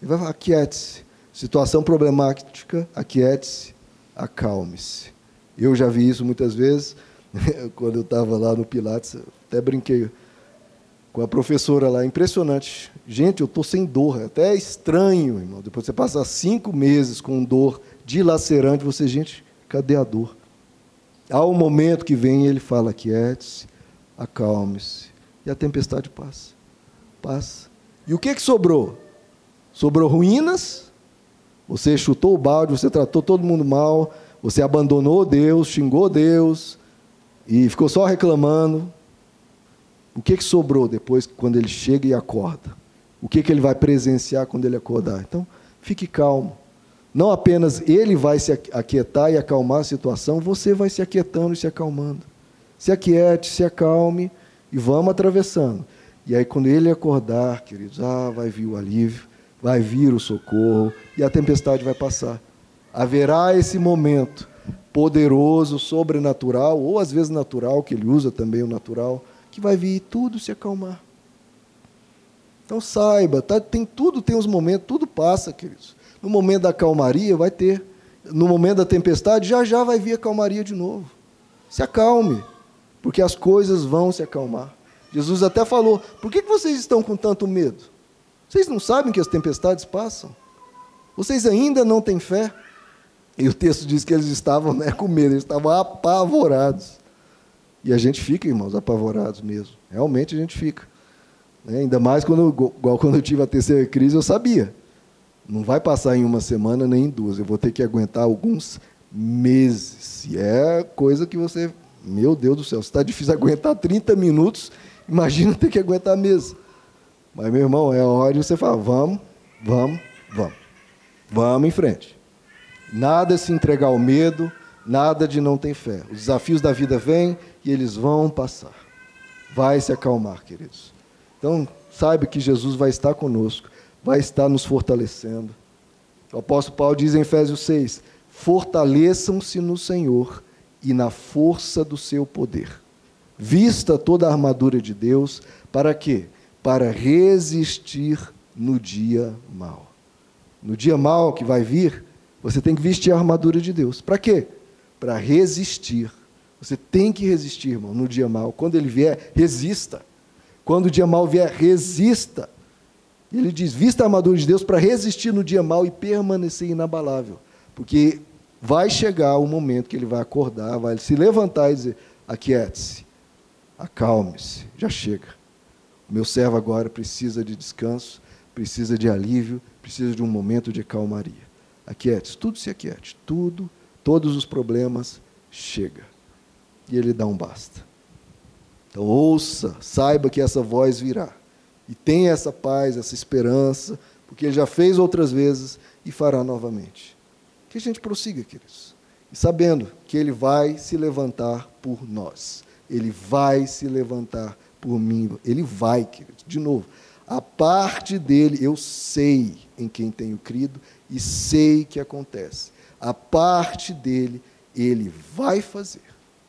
Ele vai falar: aquiete-se. Situação problemática, aquiete-se, acalme-se. Eu já vi isso muitas vezes, <laughs> quando eu estava lá no Pilates, até brinquei com a professora lá, impressionante. Gente, eu estou sem dor, é até estranho, irmão. Depois você passa cinco meses com dor dilacerante, você, gente, cadê a dor? Há um momento que vem ele fala, aquiete-se, acalme-se, e a tempestade passa. Passa. E o que, que sobrou? Sobrou ruínas, você chutou o balde, você tratou todo mundo mal, você abandonou Deus, xingou Deus e ficou só reclamando. O que, que sobrou depois, quando ele chega e acorda? O que, que ele vai presenciar quando ele acordar? Então, fique calmo. Não apenas ele vai se aquietar e acalmar a situação, você vai se aquietando e se acalmando. Se aquiete, se acalme e vamos atravessando. E aí, quando ele acordar, queridos, ah, vai vir o alívio vai vir o socorro e a tempestade vai passar. Haverá esse momento poderoso, sobrenatural, ou às vezes natural, que ele usa também o natural, que vai vir tudo se acalmar. Então saiba, tá, tem tudo, tem os momentos, tudo passa, queridos. No momento da calmaria vai ter, no momento da tempestade já já vai vir a calmaria de novo. Se acalme, porque as coisas vão se acalmar. Jesus até falou: por que vocês estão com tanto medo? Vocês não sabem que as tempestades passam? Vocês ainda não têm fé? E o texto diz que eles estavam né, com medo, eles estavam apavorados. E a gente fica, irmãos, apavorados mesmo. Realmente a gente fica. Né? Ainda mais quando, igual quando eu tive a terceira crise, eu sabia. Não vai passar em uma semana nem em duas. Eu vou ter que aguentar alguns meses. E é coisa que você. Meu Deus do céu, está difícil aguentar 30 minutos, imagina ter que aguentar meses. Mas, meu irmão, é hora de você falar: vamos, vamos, vamos. Vamos em frente. Nada se entregar ao medo, nada de não ter fé. Os desafios da vida vêm e eles vão passar. Vai se acalmar, queridos. Então, saiba que Jesus vai estar conosco, vai estar nos fortalecendo. O apóstolo Paulo diz em Efésios 6: Fortaleçam-se no Senhor e na força do seu poder. Vista toda a armadura de Deus, para que, para resistir no dia mal. No dia mal que vai vir, você tem que vestir a armadura de Deus. Para quê? Para resistir. Você tem que resistir, irmão, no dia mal. Quando ele vier, resista. Quando o dia mal vier, resista. Ele diz: vista a armadura de Deus para resistir no dia mal e permanecer inabalável. Porque vai chegar o momento que ele vai acordar, vai se levantar e dizer: aquiete-se, acalme-se, já chega. Meu servo agora precisa de descanso, precisa de alívio, precisa de um momento de calmaria. Aquiete, tudo se aquiete, tudo, todos os problemas chega. E ele dá um basta. Então ouça, saiba que essa voz virá. E tenha essa paz, essa esperança, porque ele já fez outras vezes e fará novamente. Que a gente prossiga, queridos. E sabendo que ele vai se levantar por nós. Ele vai se levantar por mim. Ele vai, querido. De novo, a parte dele, eu sei em quem tenho crido e sei que acontece. A parte dele, ele vai fazer.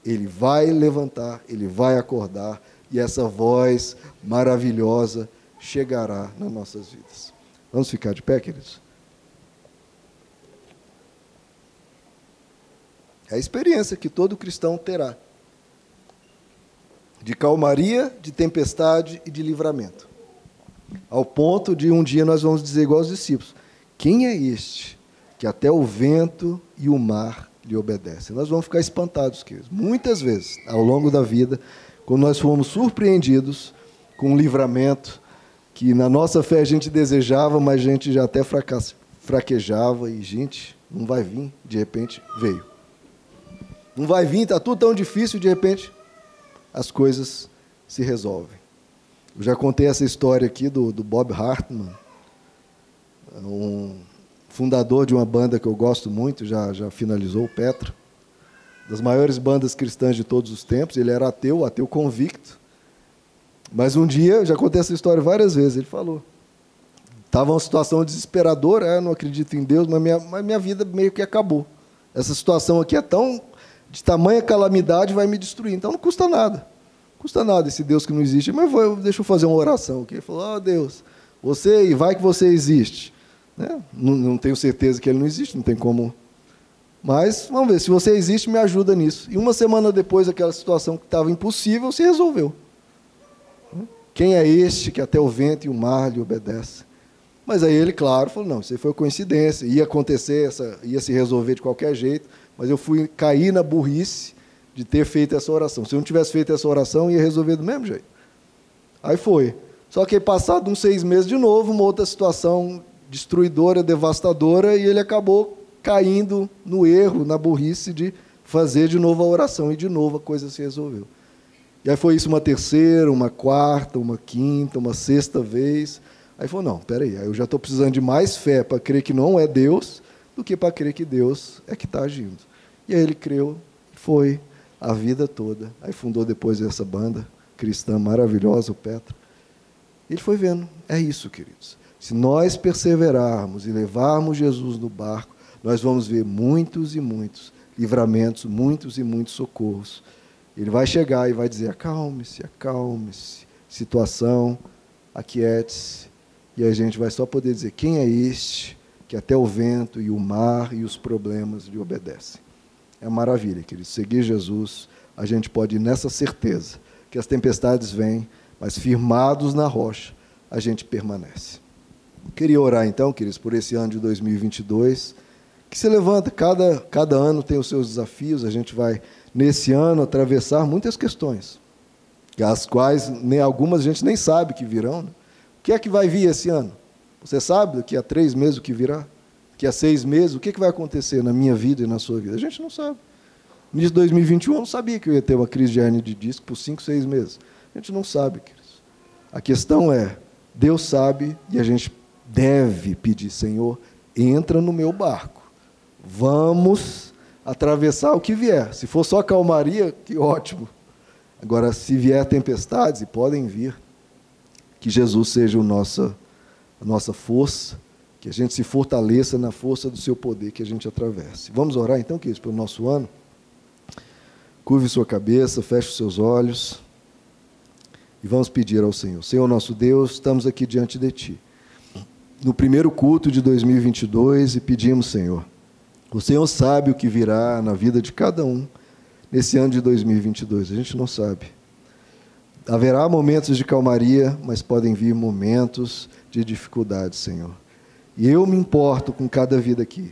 Ele vai levantar, ele vai acordar e essa voz maravilhosa chegará nas nossas vidas. Vamos ficar de pé, queridos? É a experiência que todo cristão terá de calmaria, de tempestade e de livramento. Ao ponto de um dia nós vamos dizer igual aos discípulos: Quem é este que até o vento e o mar lhe obedecem? Nós vamos ficar espantados, queridos. Muitas vezes, ao longo da vida, quando nós fomos surpreendidos com um livramento que na nossa fé a gente desejava, mas a gente já até fraquejava e, gente, não vai vir, de repente veio. Não vai vir, está tudo tão difícil, de repente as coisas se resolvem. Eu já contei essa história aqui do, do Bob Hartman, um fundador de uma banda que eu gosto muito, já, já finalizou o Petra, das maiores bandas cristãs de todos os tempos. Ele era ateu, ateu convicto. Mas um dia, já contei essa história várias vezes, ele falou. Estava uma situação desesperadora, eu não acredito em Deus, mas minha, mas minha vida meio que acabou. Essa situação aqui é tão de tamanha calamidade vai me destruir. Então não custa nada. Não custa nada esse Deus que não existe. Mas vou, deixa eu fazer uma oração. Ele falou: Ó oh, Deus, você e vai que você existe. Né? Não, não tenho certeza que ele não existe, não tem como. Mas vamos ver, se você existe, me ajuda nisso. E uma semana depois, aquela situação que estava impossível se resolveu. Quem é este que até o vento e o mar lhe obedecem? Mas aí ele, claro, falou: não, isso aí foi coincidência, ia acontecer, essa, ia se resolver de qualquer jeito, mas eu fui cair na burrice de ter feito essa oração. Se eu não tivesse feito essa oração, ia resolver do mesmo jeito. Aí foi. Só que passado uns seis meses de novo, uma outra situação destruidora, devastadora, e ele acabou caindo no erro, na burrice de fazer de novo a oração, e de novo a coisa se resolveu. E aí foi isso uma terceira, uma quarta, uma quinta, uma sexta vez. Aí falou, não, peraí, eu já estou precisando de mais fé para crer que não é Deus do que para crer que Deus é que está agindo. E aí ele creu, foi a vida toda. Aí fundou depois essa banda cristã maravilhosa, o Petra. Ele foi vendo, é isso, queridos. Se nós perseverarmos e levarmos Jesus no barco, nós vamos ver muitos e muitos livramentos, muitos e muitos socorros. Ele vai chegar e vai dizer: acalme-se, acalme-se, situação, aquiete-se. E a gente vai só poder dizer: quem é este que até o vento e o mar e os problemas lhe obedecem? É maravilha, queridos. Seguir Jesus, a gente pode ir nessa certeza que as tempestades vêm, mas firmados na rocha, a gente permanece. Queria orar então, queridos, por esse ano de 2022, que se levanta, cada, cada ano tem os seus desafios, a gente vai, nesse ano, atravessar muitas questões, as quais nem algumas a gente nem sabe que virão. Né? O que é que vai vir esse ano? Você sabe daqui a três meses o que virá? Daqui a seis meses, o que, é que vai acontecer na minha vida e na sua vida? A gente não sabe. No início de 2021, eu não sabia que eu ia ter uma crise de hernia de disco por cinco, seis meses. A gente não sabe, queridos. A questão é, Deus sabe e a gente deve pedir, Senhor, entra no meu barco. Vamos atravessar o que vier. Se for só calmaria, que ótimo. Agora, se vier tempestades, e podem vir, que Jesus seja o nossa, a nossa força, que a gente se fortaleça na força do seu poder, que a gente atravesse. Vamos orar então, queridos, pelo nosso ano? Curve sua cabeça, feche os seus olhos e vamos pedir ao Senhor. Senhor nosso Deus, estamos aqui diante de Ti no primeiro culto de 2022 e pedimos, Senhor, o Senhor sabe o que virá na vida de cada um nesse ano de 2022, a gente não sabe. Haverá momentos de calmaria, mas podem vir momentos de dificuldade, Senhor. E eu me importo com cada vida aqui.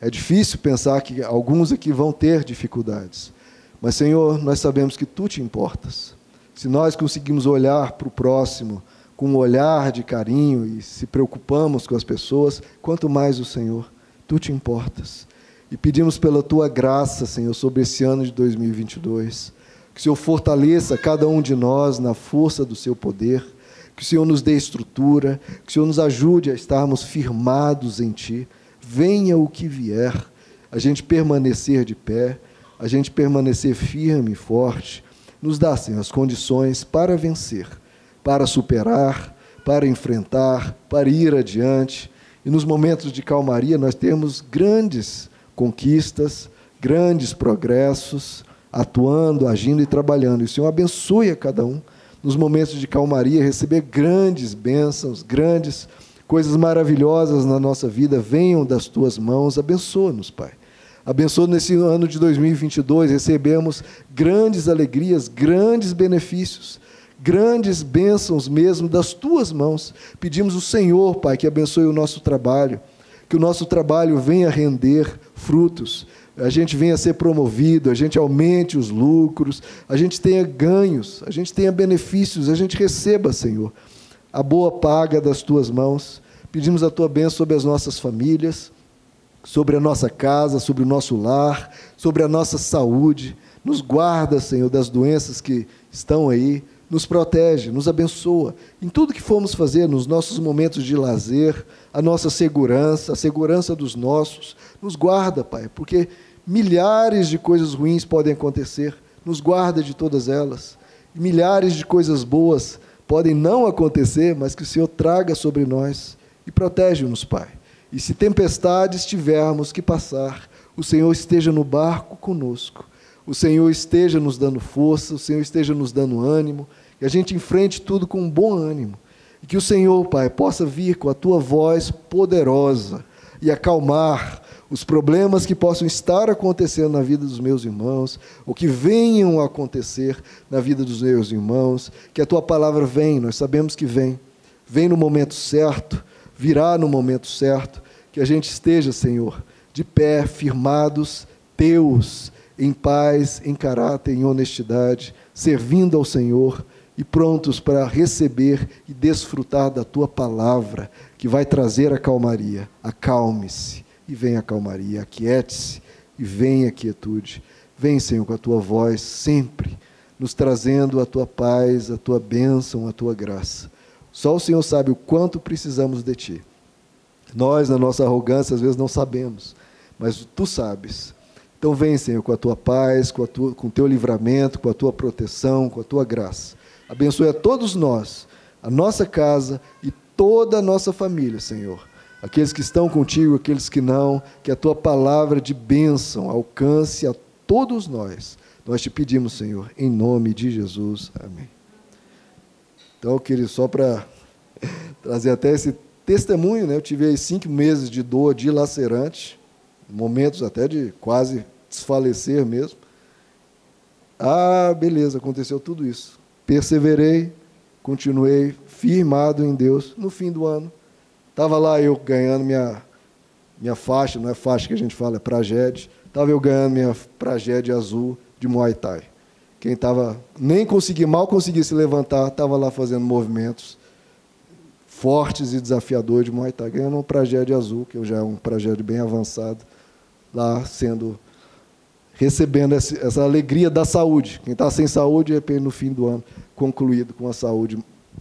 É difícil pensar que alguns aqui vão ter dificuldades, mas, Senhor, nós sabemos que Tu te importas. Se nós conseguimos olhar para o próximo, com um olhar de carinho e se preocupamos com as pessoas, quanto mais o Senhor, tu te importas. E pedimos pela tua graça, Senhor, sobre esse ano de 2022, que o Senhor fortaleça cada um de nós na força do seu poder, que o Senhor nos dê estrutura, que o Senhor nos ajude a estarmos firmados em ti. Venha o que vier, a gente permanecer de pé, a gente permanecer firme e forte. Nos dá, Senhor, as condições para vencer para superar, para enfrentar, para ir adiante. E nos momentos de calmaria nós temos grandes conquistas, grandes progressos, atuando, agindo e trabalhando. E o Senhor abençoe a cada um nos momentos de calmaria, receber grandes bênçãos, grandes coisas maravilhosas na nossa vida venham das tuas mãos. Abençoa-nos, Pai. Abençoa nesse ano de 2022, recebemos grandes alegrias, grandes benefícios grandes bênçãos mesmo das tuas mãos. Pedimos o Senhor, Pai, que abençoe o nosso trabalho, que o nosso trabalho venha render frutos, a gente venha ser promovido, a gente aumente os lucros, a gente tenha ganhos, a gente tenha benefícios, a gente receba, Senhor, a boa paga das tuas mãos. Pedimos a tua bênção sobre as nossas famílias, sobre a nossa casa, sobre o nosso lar, sobre a nossa saúde. Nos guarda, Senhor, das doenças que estão aí nos protege, nos abençoa. Em tudo que formos fazer, nos nossos momentos de lazer, a nossa segurança, a segurança dos nossos, nos guarda, Pai, porque milhares de coisas ruins podem acontecer, nos guarda de todas elas. E milhares de coisas boas podem não acontecer, mas que o Senhor traga sobre nós e protege-nos, Pai. E se tempestades tivermos que passar, o Senhor esteja no barco conosco. O Senhor esteja nos dando força, o Senhor esteja nos dando ânimo, que a gente enfrente tudo com bom ânimo. E que o Senhor, Pai, possa vir com a tua voz poderosa e acalmar os problemas que possam estar acontecendo na vida dos meus irmãos, ou que venham a acontecer na vida dos meus irmãos, que a tua palavra vem, nós sabemos que vem, vem no momento certo, virá no momento certo, que a gente esteja, Senhor, de pé, firmados, teus, em paz, em caráter, em honestidade, servindo ao Senhor e prontos para receber e desfrutar da tua palavra, que vai trazer a calmaria. Acalme-se e venha a calmaria, aquiete-se e venha a quietude. Vem, Senhor, com a tua voz sempre, nos trazendo a tua paz, a tua bênção, a tua graça. Só o Senhor sabe o quanto precisamos de ti. Nós, na nossa arrogância, às vezes não sabemos, mas tu sabes. Então vem, Senhor, com a tua paz, com, com o teu livramento, com a tua proteção, com a tua graça. Abençoe a todos nós, a nossa casa e toda a nossa família, Senhor aqueles que estão contigo, aqueles que não, que a tua palavra de bênção alcance a todos nós. Nós te pedimos, Senhor, em nome de Jesus. Amém. Então, eu queria só para <laughs> trazer até esse testemunho, né? Eu tive cinco meses de dor dilacerante, momentos até de quase desfalecer mesmo. Ah, beleza, aconteceu tudo isso. Perseverei, continuei firmado em Deus. No fim do ano, Estava lá eu ganhando minha, minha faixa, não é faixa que a gente fala, é pragede. Estava eu ganhando minha pragede azul de Muay Thai. Quem estava, nem consegui, mal conseguia se levantar, estava lá fazendo movimentos fortes e desafiadores de Muay Thai, ganhando um pragede azul, que eu já é um pragede bem avançado, lá sendo, recebendo essa, alegria da saúde. Quem está sem saúde, de repente, no fim do ano, concluído com uma saúde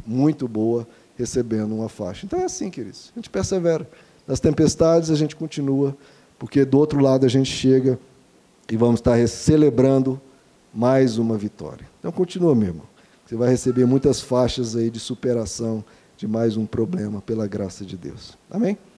muito boa, recebendo uma faixa. Então é assim, queridos. A gente persevera. Nas tempestades a gente continua, porque do outro lado a gente chega e vamos estar celebrando mais uma vitória. Então continua, meu irmão. Você vai receber muitas faixas aí de superação de mais um problema pela graça de Deus. Amém?